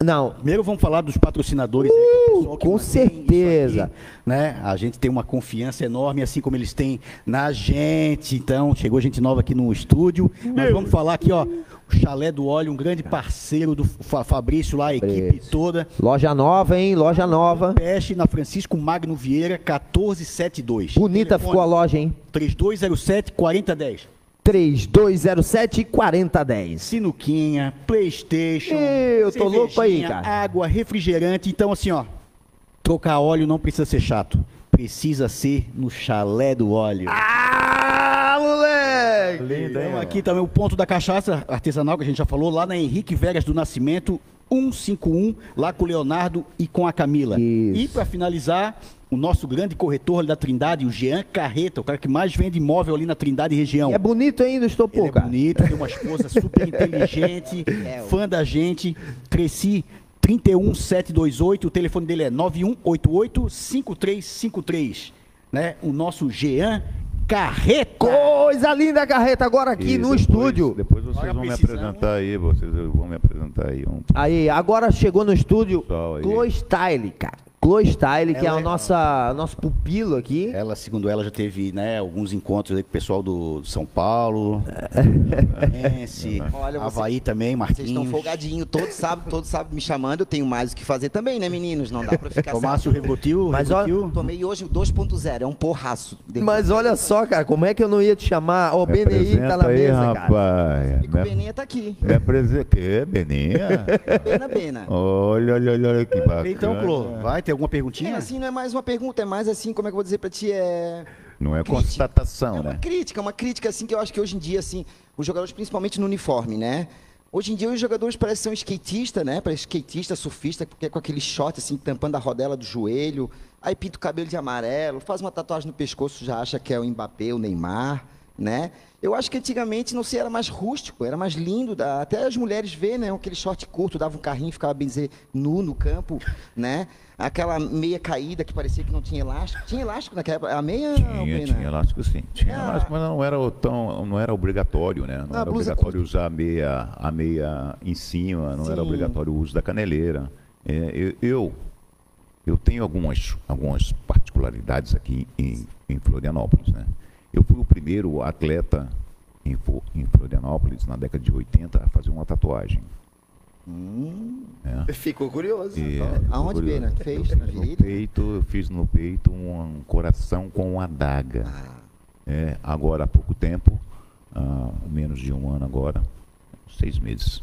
Não, Primeiro vamos falar dos patrocinadores. aí, que é o pessoal que com certeza. aqui, né? A gente tem uma confiança enorme, assim como eles têm na gente. Então, chegou gente nova aqui no estúdio. Nós vamos falar aqui, ó, o Chalé do Óleo, um grande parceiro do Fa- Fabrício lá, a equipe toda. loja nova, hein? Loja nova. Peste na Francisco Magno Vieira, 1472. Bonita ficou a loja, hein? 3207 4010. 3207 4010. Sinuquinha, Playstation. Eu tô louco aí, cara. Água, refrigerante. Então, assim, ó. Trocar óleo não precisa ser chato. Precisa ser no chalé do óleo. Ah, moleque! Então, aqui também o ponto da cachaça artesanal que a gente já falou, lá na Henrique Vegas do Nascimento, 151, lá com o Leonardo e com a Camila. E para finalizar, o nosso grande corretor ali da Trindade, o Jean Carreta, o cara que mais vende imóvel ali na Trindade região. É bonito ainda, estou Ele é bonito, tem uma esposa super inteligente, *laughs* fã da gente. Cresci 31728, o telefone dele é 9188 5353, né? O nosso Jean Carreta. Coisa linda, Carreta, agora aqui E no depois- estúdio. Depois vocês Olha, vão me apresentar aí, vocês vão me apresentar aí um Aí, agora chegou no estúdio. Chloe Style, cara. Chloe Style, que é a é- nossa nosso pupilo aqui. Ela, segundo ela, já teve né, alguns encontros aí com o pessoal do São Paulo, Esse, *laughs* Olha, você- Havaí também, Vocês estão Marquinhos. folgadinhos, todos sabem, todos sabem me chamando, eu tenho mais o que fazer também, né, meninos? Não dá pra ficar Tomasse o Revotil, Mas Revotil. Tomei hoje o 2.0, é um porraço. Mas olha só, cara, como é que eu não ia te chamar? Ô, Me BNI tá na aí, mesa, cara. rapaz. O Beninha tá aqui. Me apresenta. Que, Beninha? Bena, Bena. Olha, olha, olha, olha que bacana. Então, Clô, vai ter alguma perguntinha? É, assim, não é mais uma pergunta, é mais assim, como é que eu vou dizer pra ti, é... Não é Crítica. constatação, É uma né? crítica, uma crítica assim que eu acho que hoje em dia, assim, os jogadores, principalmente no uniforme, né? Hoje em dia os jogadores parecem ser um skatista, né? Parece skatista, surfista, porque é com aquele short assim, tampando a rodela do joelho, aí pinta o cabelo de amarelo, faz uma tatuagem no pescoço, já acha que é o Mbappé, o Neymar, né? Eu acho que antigamente, não sei, era mais rústico, era mais lindo, até as mulheres vê, né? Aquele short curto, dava um carrinho, ficava bem dizer nu no campo, *laughs* né? Aquela meia caída que parecia que não tinha elástico. Tinha elástico naquela época? A meia, Tinha, Bena? tinha elástico sim. Tinha Ah. elástico, mas não era tão, não era obrigatório, né? Não Ah, era blusa obrigatório usar a meia, a meia em cima, não era Sim. obrigatório o uso da caneleira. É, eu, eu, eu tenho algumas, algumas particularidades aqui em, em Florianópolis, né? Eu fui o primeiro atleta em, Florianópolis, na década de 80, a fazer uma tatuagem. É. Ficou curioso. E, Aonde, curioso. Bena? Fez? Eu Na fiz no peito, eu fiz no peito um coração com uma adaga. Ah. É, agora há pouco tempo, há menos de um ano agora, seis meses,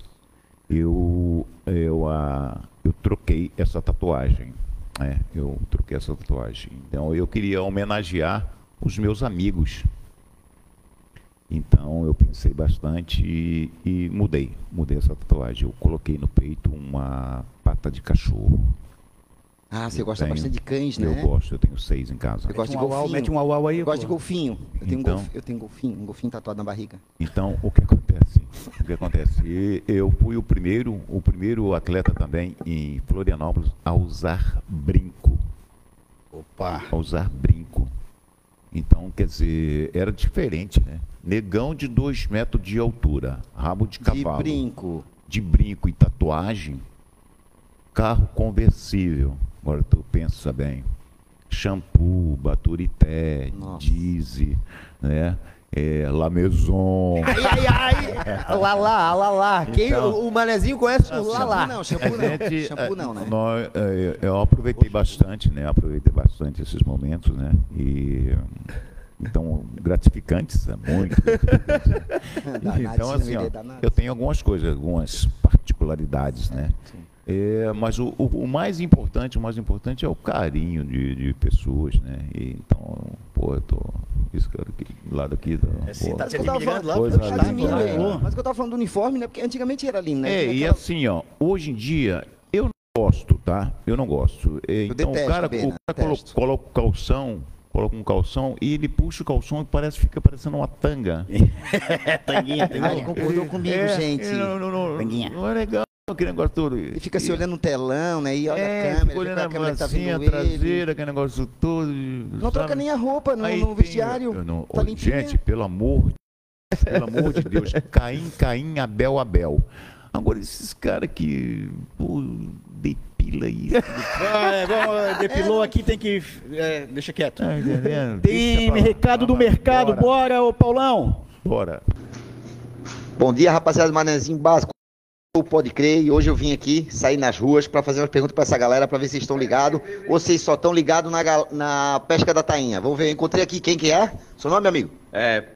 eu, eu, ah, eu troquei essa tatuagem. É, eu troquei essa tatuagem. Então eu queria homenagear os meus amigos. Então eu pensei bastante e, e mudei, mudei essa tatuagem. Eu coloquei no peito uma pata de cachorro. Ah, você Eu gosta tenho- bastante de cães, Eu né? gosto, eu tenho seis em casa. Eu gosto de um golfinho. mete um auau aí, Eu gosto de golfinho. Eu tenho, um Então. golf- eu tenho golfinho, um golfinho tatuado na barriga. Então, o que acontece? O que acontece? Eu fui o primeiro, o primeiro atleta também em Florianópolis a usar brinco. Opa. A usar brinco. Então, quer dizer, era diferente, né? Negão de dois metros de altura, rabo de cavalo. brinco. De brinco e tatuagem, carro conversível. Agora tu pensa bem. Shampoo, Baturité, Dizzy, né? É, La Maison. Ai, ai, ai. *laughs* Lá, lá, lá, lá. Quem, Então- o, manezinho conhece o lá, lá. Não, shampoo não. Gente, shampoo não, né? nós, é, eu aproveitei bastante, né? Aproveitei bastante esses momentos, né? E então gratificantes, é muito. gratificantes. *laughs* Então assim, ó, é eu tenho algumas coisas, algumas particularidades, né? É, mas o, o- o mais importante, o mais importante é o carinho de, de pessoas, né? E, então, pô, eu tô lado aqui, do, você pô, tá Mas o que eu tava falando, coisa tá de mim, linda, velho. né? Mas que eu tava falando do uniforme, né? Porque antigamente era lindo, né? É, e aquela- assim, ó, hoje em dia, eu não gosto, tá? Eu não gosto. É, então detesto, o cara, Bena, o cara coloca o calção, coloca um calção e ele puxa o calção e parece fica parecendo uma tanga. *laughs* Tanguinha, Ah, ele concordou comigo, É, gente. é, não, não, não, Tanguinha. não é legal aquele negócio todo. E fica se olhando no telão, né? E olha é, a câmera, olhando a a câmera tá vendo a ele. traseira, aquele negócio todo. Não troca nem a roupa no, Aí no tem- vestiário. eu não- Tá gente, pelo amor, pelo amor de Deus, *laughs* Caim, Caim, Abel, Abel. Agora, esses caras que pô, depila isso. Vai, vamos, *laughs* depilou aqui, tem que. é, deixa quieto. Tá entendendo? Tem Deixa recado do mercado, bora. bora, ô Paulão. Bora. Bom dia, rapaziada do Manezinho Básico. Pode crer, e hoje eu vim aqui sair nas ruas para fazer umas perguntas para essa galera para ver se vocês estão ligados ou vocês só estão ligados na, na pesca da tainha. Vamos ver, eu encontrei aqui quem que é? Seu nome, amigo? É,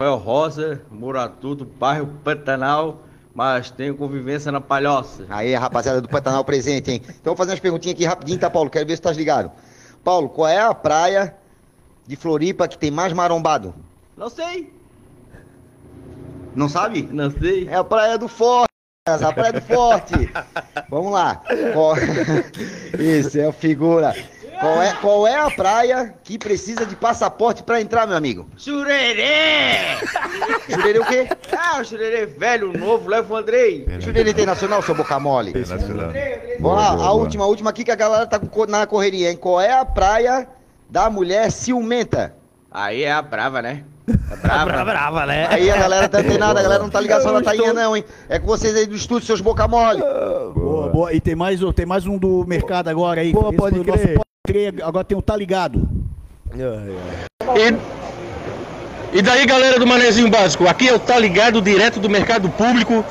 Rafael Rosa, Muratudo, bairro Pantanal, mas tenho convivência na Palhoça. Aí, rapaziada do Pantanal presente, hein? Então vou fazer umas perguntinhas aqui rapidinho, tá, Paulo? Quero ver se tá ligado. Paulo, qual é a praia de Floripa que tem mais marombado? Não sei, Não sabe? não sei. É a praia do Forte. A Praia do Forte. Vamos lá. Qual- *laughs* Esse é o figura. Qual é, qual é a praia que precisa de passaporte pra entrar, meu amigo? Jurerê! Jurerê o quê? Ah, o Jurerê velho, novo, leva o Andrei. Jurerê Internacional, seu boca mole. Vamos lá, a última, a última aqui que a galera tá na correria, hein? Qual é a praia da mulher ciumenta? Aí é a brava, né? É brava. brava, né? Aí a galera tá a galera não tá ligada só na tainha não, hein? É com vocês aí do estúdio, seus boca mole. Boa, boa. E tem mais, tem mais um do mercado agora aí. Boa, pode o nosso crer. Pode crer. Agora tem o Tá Ligado. E daí, galera do Manezinho Básico, aqui é o Tá Ligado, direto do mercado público.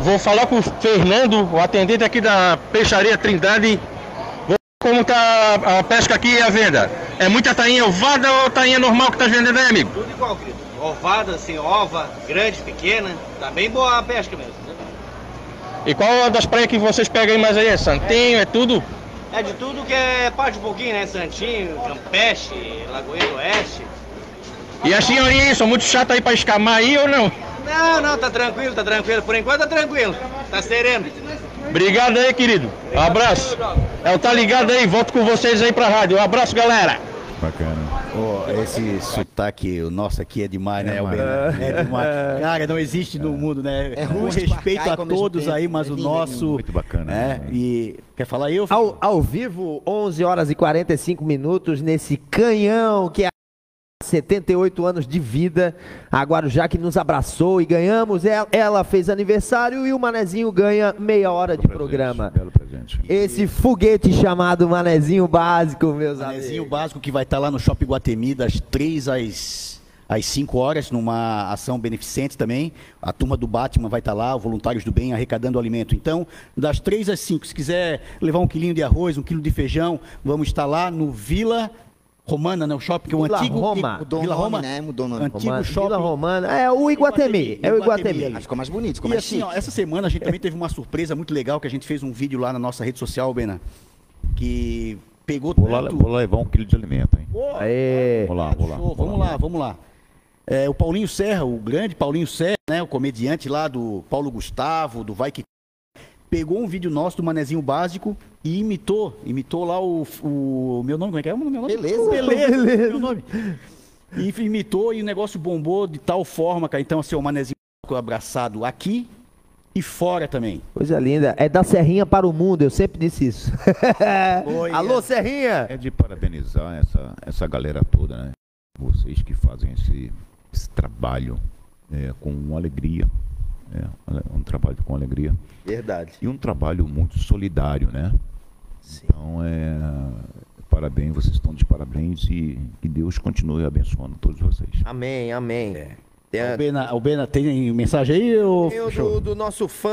Vou falar com o Fernando, o atendente aqui da Peixaria Trindade. Como tá a pesca aqui e a venda. É muita tainha ovada ou tainha normal que tá vendendo aí, amigo? Tudo igual, querido. Ovada, sem ova, grande, pequena. Tá bem boa a pesca mesmo. né? E qual é das praias que vocês pegam aí mais aí? É Santinho, é tudo? É de tudo que é parte um pouquinho, né? Santinho, Campeche, Lagoinha do Oeste. E as senhorinhas são muito chatas aí pra escamar aí ou não? Não, não, tá tranquilo, tá tranquilo. Por enquanto tá tranquilo. Tá sereno. Obrigado aí, querido. Abraço. É o Tá Ligado aí, volto com vocês aí pra rádio. Um abraço, galera. Bacana. Ó, esse sotaque, o nosso aqui é demais, né, É Alberto? maravilhoso. É demais. Cara, não existe no mundo, né? É Com respeito a todos tempo. aí, mas É o lindo, nosso. Muito bacana. É, e. Quer falar aí? Eu... Ao, ao vivo, 11 horas e 45 minutos, nesse canhão que é 78 anos de vida. A Guarujá que nos abraçou e ganhamos. Ela, ela fez aniversário e o Manezinho ganha meia hora de programa. Esse foguete chamado Manezinho Básico, meus Manezinho amigos. básico que vai estar lá no Shopping Guatemi das 3 às, às 5 horas, numa ação beneficente também. A turma do Batman vai estar lá, voluntários do bem, arrecadando alimento. Então, das 3 às 5, se quiser levar um quilinho de arroz, um quilo de feijão, vamos estar lá no Vila Romana, né? O shopping que é o Vila antigo. Roma. Mudou Vila Roma, né? Mudou o nome. Antigo Romana- shopping. Vila Romana. É o Iguatemi. É o Iguatemi. Acho que ficou mais bonito, ficou E mais assim, ó, essa semana a gente também teve uma surpresa muito legal, que a gente fez um vídeo lá na nossa rede social, Bena, que pegou Vou lá, tanto... vou lá levar um quilo de alimento, hein? Aê. Vou lá, vou lá. Show, vamos lá, vamos lá. É, o Paulinho Serra, o grande Paulinho Serra, né, o comediante lá do Paulo Gustavo, do Vai Que pegou um vídeo nosso do Manezinho Básico e imitou, imitou lá o, o meu nome, como é que é o meu nome? Beleza. *laughs* Beleza, meu nome. E imitou e o negócio bombou de tal forma, cara, então assim, o Manezinho Básico abraçado aqui e fora também. Coisa linda. É da Serrinha para o mundo, eu sempre disse isso. *laughs* Oi, Alô, é. Serrinha! É de parabenizar essa, essa galera toda, né? Vocês que fazem esse, esse trabalho é, com alegria. É, um trabalho com alegria. Verdade. E um trabalho muito solidário, né? Então, é, parabéns, vocês estão de parabéns e que Deus continue abençoando todos vocês. Amém, amém. É. Tem a- Albena, Albena, tem mensagem aí? Ou... Tem o do, do nosso fã,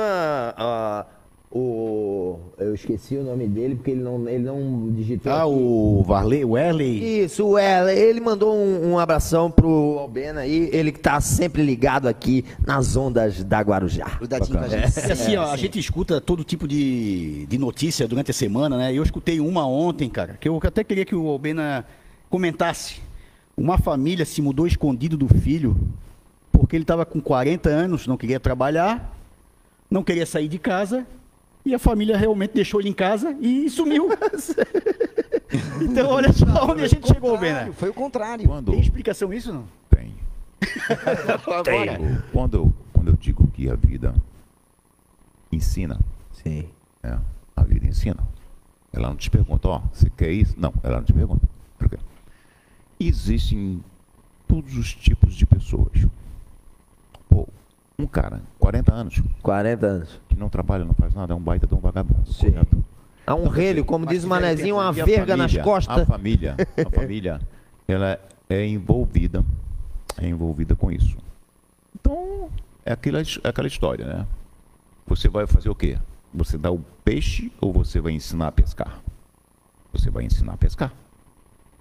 ah, o. Eu esqueci o nome dele porque ele não, ele não digitou. Ah, aqui. o Varley, o Erley. Isso, o Ela, ele mandou um, um abração pro Albena aí, ele que tá sempre ligado aqui nas ondas da Guarujá. Grudadinho com a É. gente. E assim, ó, É, a gente escuta todo tipo de, de notícia durante a semana, né? Eu escutei uma ontem, cara, que eu até queria que o Albena comentasse. Uma família se mudou escondido do filho porque ele estava com 40 anos, não queria trabalhar, não queria sair de casa e a família realmente deixou ele em casa e sumiu. *laughs* então, olha só onde a gente chegou, Albena. Foi o contrário. Quando Tem explicação isso não? tem. *laughs* Agora. Quando, eu- quando eu digo que a vida ensina, Sim. É, a vida ensina. Ela não te pergunta, ó, você quer isso? Não, ela não te pergunta. Por quê? Existem todos os tipos de pessoas. Um cara, 40 anos, 40 anos. que não trabalha, não faz nada, é um baita de um vagabundo. Sim. correto? É um relho, como diz o manezinho, uma verga nas família? costas. A família, a *laughs* família, ela é envolvida, é envolvida com isso. Então, é aquela, é aquela história, né? Você vai fazer o quê? Você dá o peixe ou você vai ensinar a pescar? Você vai ensinar a pescar.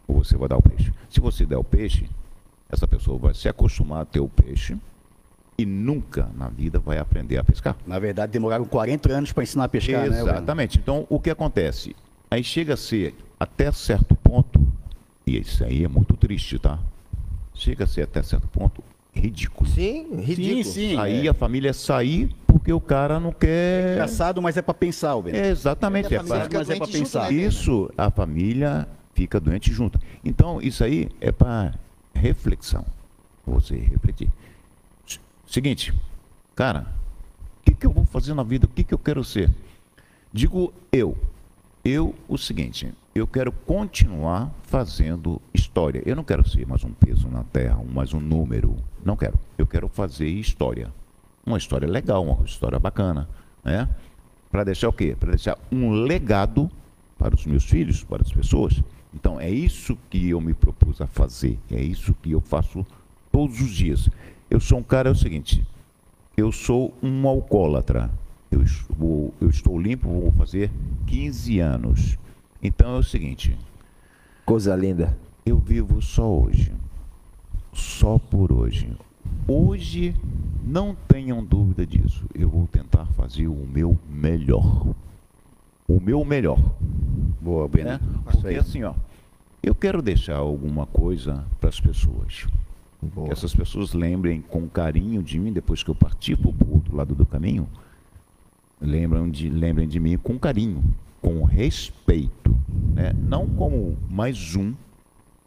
Ou você vai dar o peixe. Se você der o peixe, essa pessoa vai se acostumar a ter o peixe e nunca na vida vai aprender a pescar. Na verdade, demoraram 40 anos para ensinar a pescar, né? Exatamente. Então, o que acontece? Aí chega a ser até certo ponto, e isso aí é muito triste, tá? Chega a ser até certo ponto ridículo. Sim, ridículo. sim, Aí é. a família sair porque o cara não quer. Engraçado, mas é pra pensar, o É, exatamente. É, É a família pra- fica doente junto, né? Isso, a família fica doente junto. Então, isso aí é para reflexão. Você refletir. Seguinte, cara, o que, que eu vou fazer na vida? O que, que eu quero ser? Digo eu. Eu, o seguinte, eu quero continuar fazendo história. Eu não quero ser mais um peso na terra, mais um número. Não quero. Eu quero fazer história. Uma história legal, uma história bacana, né? Para deixar o quê? Para deixar um legado para os meus filhos, para as pessoas. Então, é isso que eu me propus a fazer. É isso que eu faço todos os dias. Eu sou um cara, é o seguinte, eu sou um alcoólatra. Eu, vou- eu estou limpo, vou fazer 15 anos. Então é o seguinte. Coisa linda. Eu vivo só hoje. Só por hoje. Hoje, não tenham dúvida disso. Eu vou tentar fazer o meu melhor. O meu melhor. Boa, Bena. Né? Porque assim, ó, eu quero deixar alguma coisa para as pessoas. Que essas pessoas lembrem com carinho de mim depois que eu partir para o outro lado do caminho. Lembram de, lembrem de mim com carinho, com respeito. Né? Não como mais um,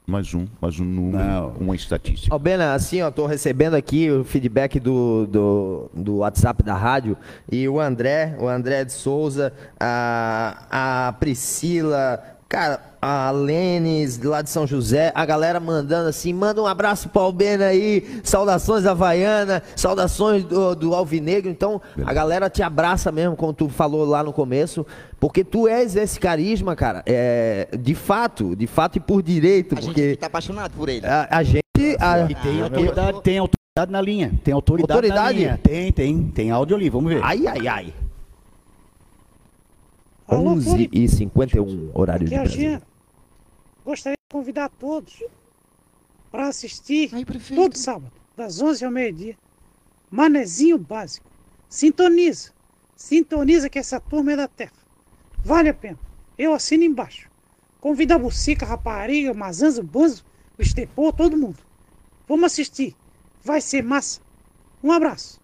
mais um, mais um número, uma estatística. Ó, Bena, assim, ó, tô recebendo aqui o feedback do, do, do WhatsApp da rádio e o André, o André de Souza, a, a Priscila, cara, a Lênis lá de São José, a galera mandando assim, manda um abraço pro Albena aí, saudações Havaiana, saudações do, do Alvinegro, então a galera te abraça mesmo, como tu falou lá no começo, porque tu és esse carisma, cara, é, de fato, de fato e por direito, A gente porque... tá apaixonado por ele. A, a gente. A, E tem autoridade, tem autoridade na linha. Tem autoridade, Autoridade? na linha. Tem, tem. Tem áudio ali, vamos ver. Ai, ai, ai. Alô, 11 e 51, horário de Aqui a Brasília. Gostaria de convidar todos para assistir todo sábado, das 11 ao meio-dia. Manezinho Básico. Sintoniza. Sintoniza que essa turma é da terra. Vale a pena. Eu assino embaixo. Convida a Bucica, a Rapariga, o Mazanzo, o Banzo, o Estepô, todo mundo. Vamos assistir. Vai ser massa. Um abraço.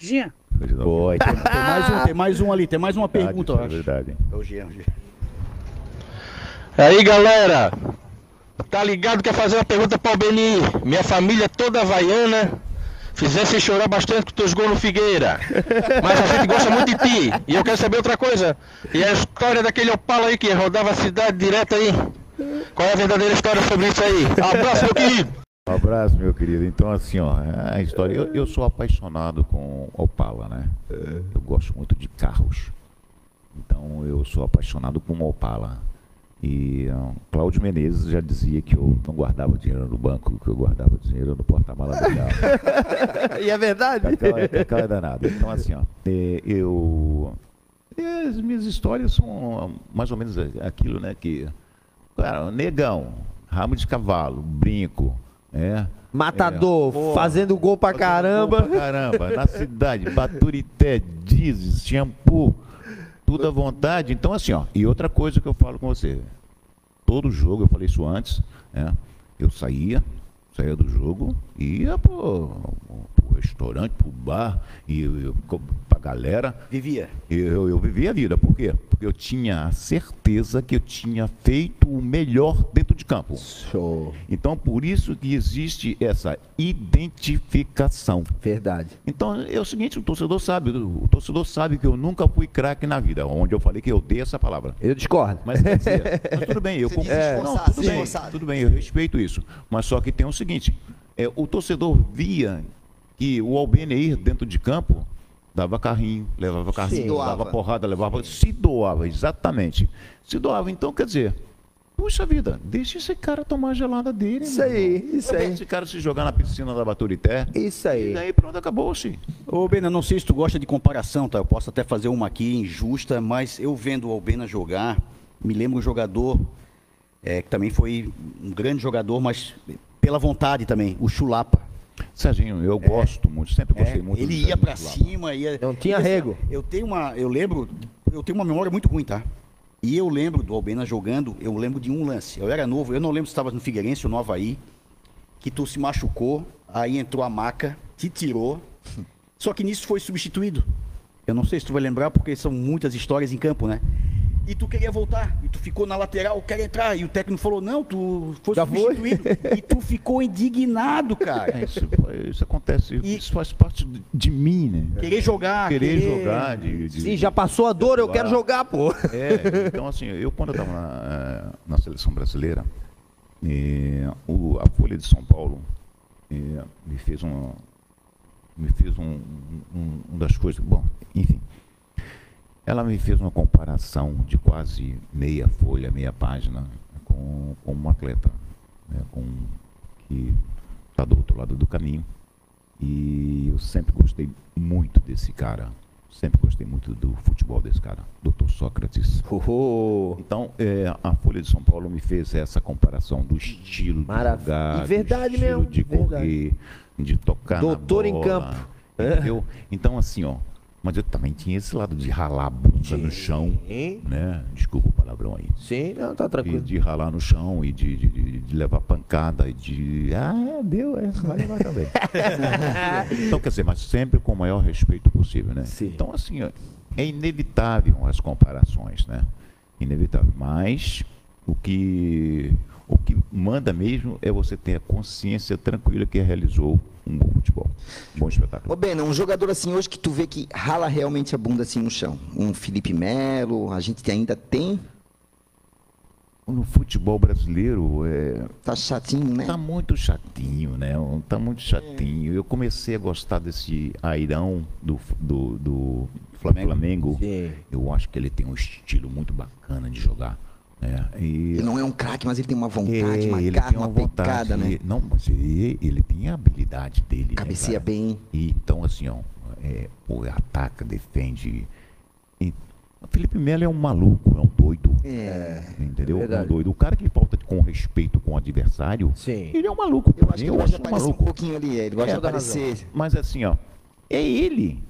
Jean. Boa, tem, *laughs* tem mais um, tem mais um ali, tem mais uma pergunta, eu é acho. verdade. É o Jean, o Jean. Aí galera, tá ligado? Quer fazer uma pergunta para o Beni? Minha família toda havaiana. Fizesse chorar bastante com teus gols no Figueira. Mas a gente gosta muito de ti. E eu quero saber outra coisa. E a história daquele Opala aí que rodava a cidade direto aí. Qual é a verdadeira história sobre isso aí? Abraço, meu querido. Um abraço, meu querido. Então, assim, ó, a história. Eu, eu sou apaixonado com Opala, né? Eu gosto muito de carros. Então, eu sou apaixonado com Opala. E ó, Cláudio Menezes já dizia que eu não guardava dinheiro no banco, que eu guardava dinheiro no porta-mala do carro. *laughs* e é verdade? Cacau é, Cacau é danado. Então, assim, ó, é, eu. é, As minhas histórias são mais ou menos aquilo, né? Que. Cara, negão, ramo de cavalo, brinco, é. Matador, É, fazendo gol pra caramba. Pra caramba, na cidade, Baturité, Dizes, shampoo, tudo à vontade. Então, assim, ó, e outra coisa que eu falo com você, todo jogo, eu falei isso antes, né? Eu saía, saía do jogo e ia pro, pro restaurante, pro bar, e eu, pra galera. Vivia. Eu, eu vivia a vida, por quê? Porque eu tinha a certeza que eu tinha feito o melhor dentro de campo. Show. Então, por isso que existe essa identificação. Verdade. Então, é o seguinte, o torcedor sabe, o torcedor sabe que eu nunca fui craque na vida, onde eu falei que eu odeio essa palavra. Eu discordo. Mas, quer dizer, *laughs* mas tudo bem, eu concordo. Não, tudo bem, tudo bem, eu respeito isso. Mas só que tem o seguinte, é, o torcedor via que o Albeneir dentro de campo dava carrinho, levava carrinho, Se doava. dava porrada, levava, se doava, exatamente. Se doava, então quer dizer, puxa vida, deixa esse cara tomar a gelada dele. Isso aí, irmão. isso Deixa aí. Esse cara se jogar na piscina da Baturité. Isso aí. E daí pronto, acabou-se. Ô, Bena, não sei se tu gosta de comparação, tá? Eu posso até fazer uma aqui injusta, mas eu vendo o Albena jogar, me lembro um jogador é, que também foi um grande jogador, mas pela vontade também, o Chulapa. Serginho, eu gosto muito, sempre gostei É, muito do Ele ia Chulapa. cima, ia. Não tinha Assim, rego. Eu tenho uma, eu lembro, eu tenho uma memória muito ruim, tá? E eu lembro do Albena jogando, eu lembro de um lance. Eu era novo, eu não lembro se estava no Figueirense ou no Havaí. que tu se machucou, aí entrou a maca, te tirou. *laughs* Só que nisso foi substituído. Eu não sei se tu vai lembrar, porque são muitas histórias em campo, né? E tu queria voltar, e tu ficou na lateral, quer entrar. E o técnico falou: não, tu foi Já foi? substituído. e tu ficou indignado, cara. É, isso, isso acontece, isso faz parte de- de mim, né? Querer jogar, querer, querer- jogar. De, de- Sim, já passou a dor, eu quero jogar, pô. É, então assim, eu quando eu estava na, na seleção brasileira, eh, o- a Folha de São Paulo eh, me fez um me fez um, um, um das coisas, bom, enfim, ela me fez uma comparação de quase meia folha, meia página com, com um atleta, né, com, que está do outro lado do caminho. E eu sempre gostei muito desse cara. Sempre gostei muito do futebol desse cara, Dr. Sócrates. Então, é, a Folha de São Paulo me fez essa comparação do estilo Maravilha. de jogar, E verdade do estilo mesmo, de verdade. correr, de tocar Doutor na em bola, campo. É. Entendeu? Então, assim, ó, mas eu também tinha esse lado de ralar a bunda no chão, né? Desculpa o palavrão aí. Sim, não, tá tranquilo. De, de ralar no chão e de, de, de- levar pancada e de. Ah, deu, é, vai levar também. *laughs* então, quer dizer, mas sempre com o maior respeito possível, né? Então, assim, é inevitável as comparações, né? Inevitável. Mas o que, o que manda mesmo é você ter a consciência tranquila que realizou um bom futebol, um bom espetáculo. Ô, Bena, um jogador assim hoje que tu vê que rala realmente a bunda assim no chão. Um Felipe Melo, a gente ainda tem. No futebol brasileiro é. Tá chatinho, né? Tá muito chatinho, né? Tá muito chatinho. Eu comecei a gostar desse Airão do, do, do Flamengo. Eu acho que ele tem um estilo muito bacana de jogar. Né? E... Ele não é um craque, mas ele tem uma vontade, É, uma ele garra, tem uma, uma vontade, pegada, né? Não, mas ele, ele tem a habilidade dele. Cabeceia né, bem. E, então, assim, ó, é, pô, ataca, defende. E, o Felipe Melo é um maluco, é um doido. É. Entendeu? é É um doido. O cara que falta com respeito com o adversário, Sim. ele é um maluco. Eu acho que ele gosta de um aparecer um maluco. pouquinho ali, ele gosta de toda aparecer. Mas assim, ó, é ele.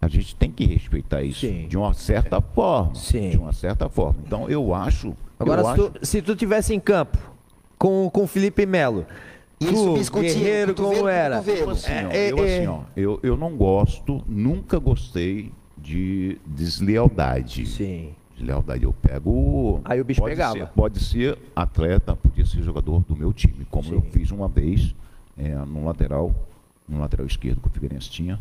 A gente tem que respeitar isso de uma certa forma. De uma certa forma. Então eu acho. Agora, eu se, tu, se tu tivesse em campo com com o Felipe Melo, subisse contigo, guerreiro como com era, cotovelo. assim, ó, É, eu, é, assim, ó, eu, eu não gosto, nunca gostei de deslealdade. Sim. Deslealdade. Eu pego. Aí o bicho pode pegava. Ser, pode ser atleta, podia ser jogador do meu time, como eu fiz uma vez é, no lateral, no lateral esquerdo que o Figueirense tinha.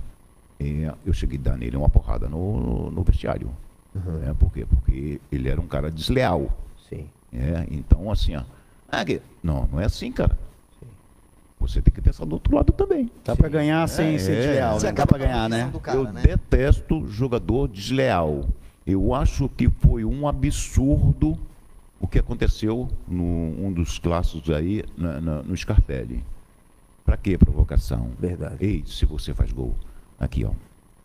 É, eu cheguei a dar nele uma porrada no, no vestiário. É, por quê? Porque ele era um cara desleal. É, então, assim, ó. ah, não, não é assim, cara. Você tem que pensar do outro lado também. Dá pra ganhar sem ser desleal, né? Dá pra ganhar, né? eu detesto jogador desleal. Eu acho que foi um absurdo o que aconteceu num um dos clássicos aí na- na- no Scarpelli. Pra que provocação? Verdade. Ei, se você faz gol. Aqui, ó.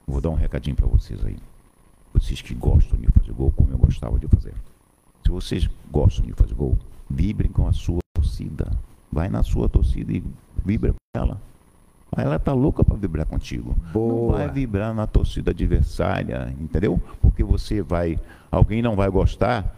Vou dar um recadinho pra vocês aí. Vocês que gostam de fazer gol, como eu gostava de fazer. Se vocês gostam de fazer gol, vibrem com a sua torcida. Vai na sua torcida e vibra com ela. Ela tá louca para vibrar contigo. Não vai vibrar na torcida adversária, entendeu? Porque você vai, alguém não vai gostar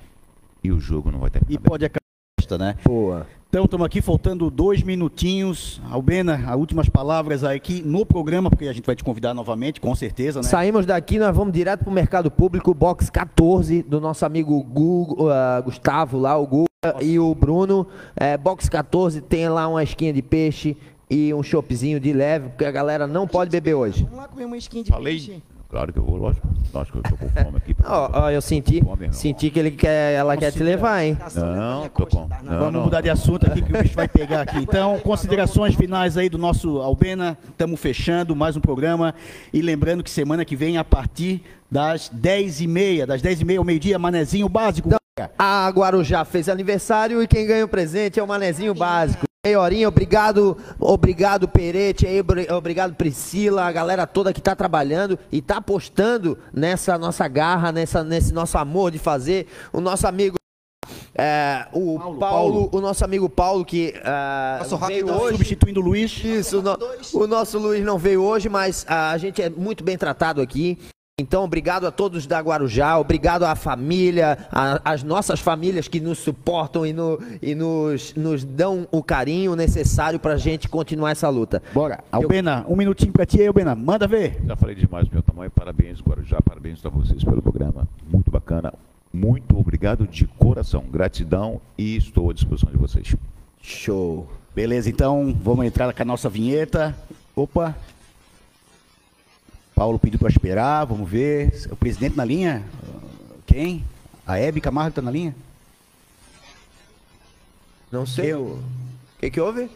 e o jogo não vai ter. E pode acabar, né? Boa. Então, estamos aqui faltando dois minutinhos. Albena, as últimas palavras aqui no programa, porque a gente vai te convidar novamente, com certeza, né? Saímos daqui, nós vamos direto pro mercado público, box 14, do nosso amigo Gu- ah, Gustavo lá, o Guga e o Bruno. É, box 14 tem lá uma esquinha de peixe e um choppzinho de leve, porque a galera não pode beber hoje. Vamos lá comer uma skin de Falei. peixe. Claro que eu vou, lógico. Lógico que eu tô com fome aqui. Ó, ó, eu senti, senti que ele quer, ela quer te levar, hein? Não, tô com. Não, Vamos não. mudar de assunto aqui que o bicho vai pegar aqui. *laughs* Então, considerações finais aí do nosso Albena. Estamos fechando mais um programa. E lembrando que semana que vem, a partir das 10h30, das 10h30 ao meio-dia, manezinho básico. A Guarujá fez aniversário e quem ganha o presente é o Manezinho Básico. Ei, Horinha, obrigado, obrigado Perete, aí, obrigado Priscila, a galera toda que tá trabalhando e tá apostando nessa nossa garra, nessa, nesse nosso amor de fazer. O nosso amigo, é, o Paulo, Paulo. o nosso amigo Paulo que ah, Nosso veio rapidão, hoje. substituindo o Luiz. Isso, o, no- o nosso Luiz não veio hoje, mas ah, a gente é muito bem tratado aqui. Então, obrigado a todos da Guarujá, obrigado à família, a- às nossas famílias que nos suportam e, no- e nos, nos dão o carinho necessário pra gente continuar essa luta. Bora. Albena, um minutinho pra ti aí, Albena. Manda ver. Já falei demais do meu tamanho. Parabéns, Guarujá. Parabéns a vocês pelo programa. Muito bacana. Muito obrigado de coração. Gratidão e estou à disposição de vocês. Show. Beleza, então vamos entrar com a nossa vinheta. Opa. Paulo pediu para esperar, vamos ver. O presidente na linha? Quem? A Hebe Camargo tá na linha? Não sei. O que, que houve?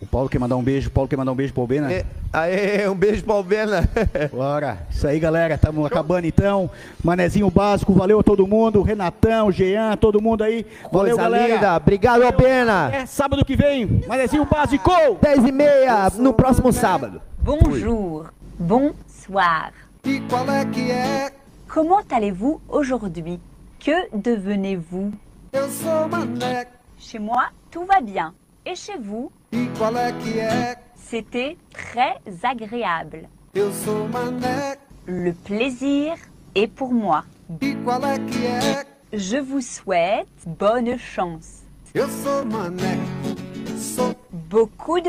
O Paulo quer mandar um beijo. O Paulo quer mandar um beijo pro Albena. É, aê, um beijo pra Albena. *laughs* Bora. Isso aí, galera. Estamos acabando então. Manezinho básico. Valeu a todo mundo. Renatão, Jean, todo mundo aí. Valeu, Coisa galera. linda. Obrigado, Albena. É sábado que vem. Manezinho básico. 10 e meia no próximo sábado. Bonjour, bonsoir. Comment allez-vous aujourd'hui? Que devenez-vous? Chez moi, tout va bien. Et chez vous? C'était très agréable. Le plaisir est pour moi. Je vous souhaite bonne chance. Beaucoup de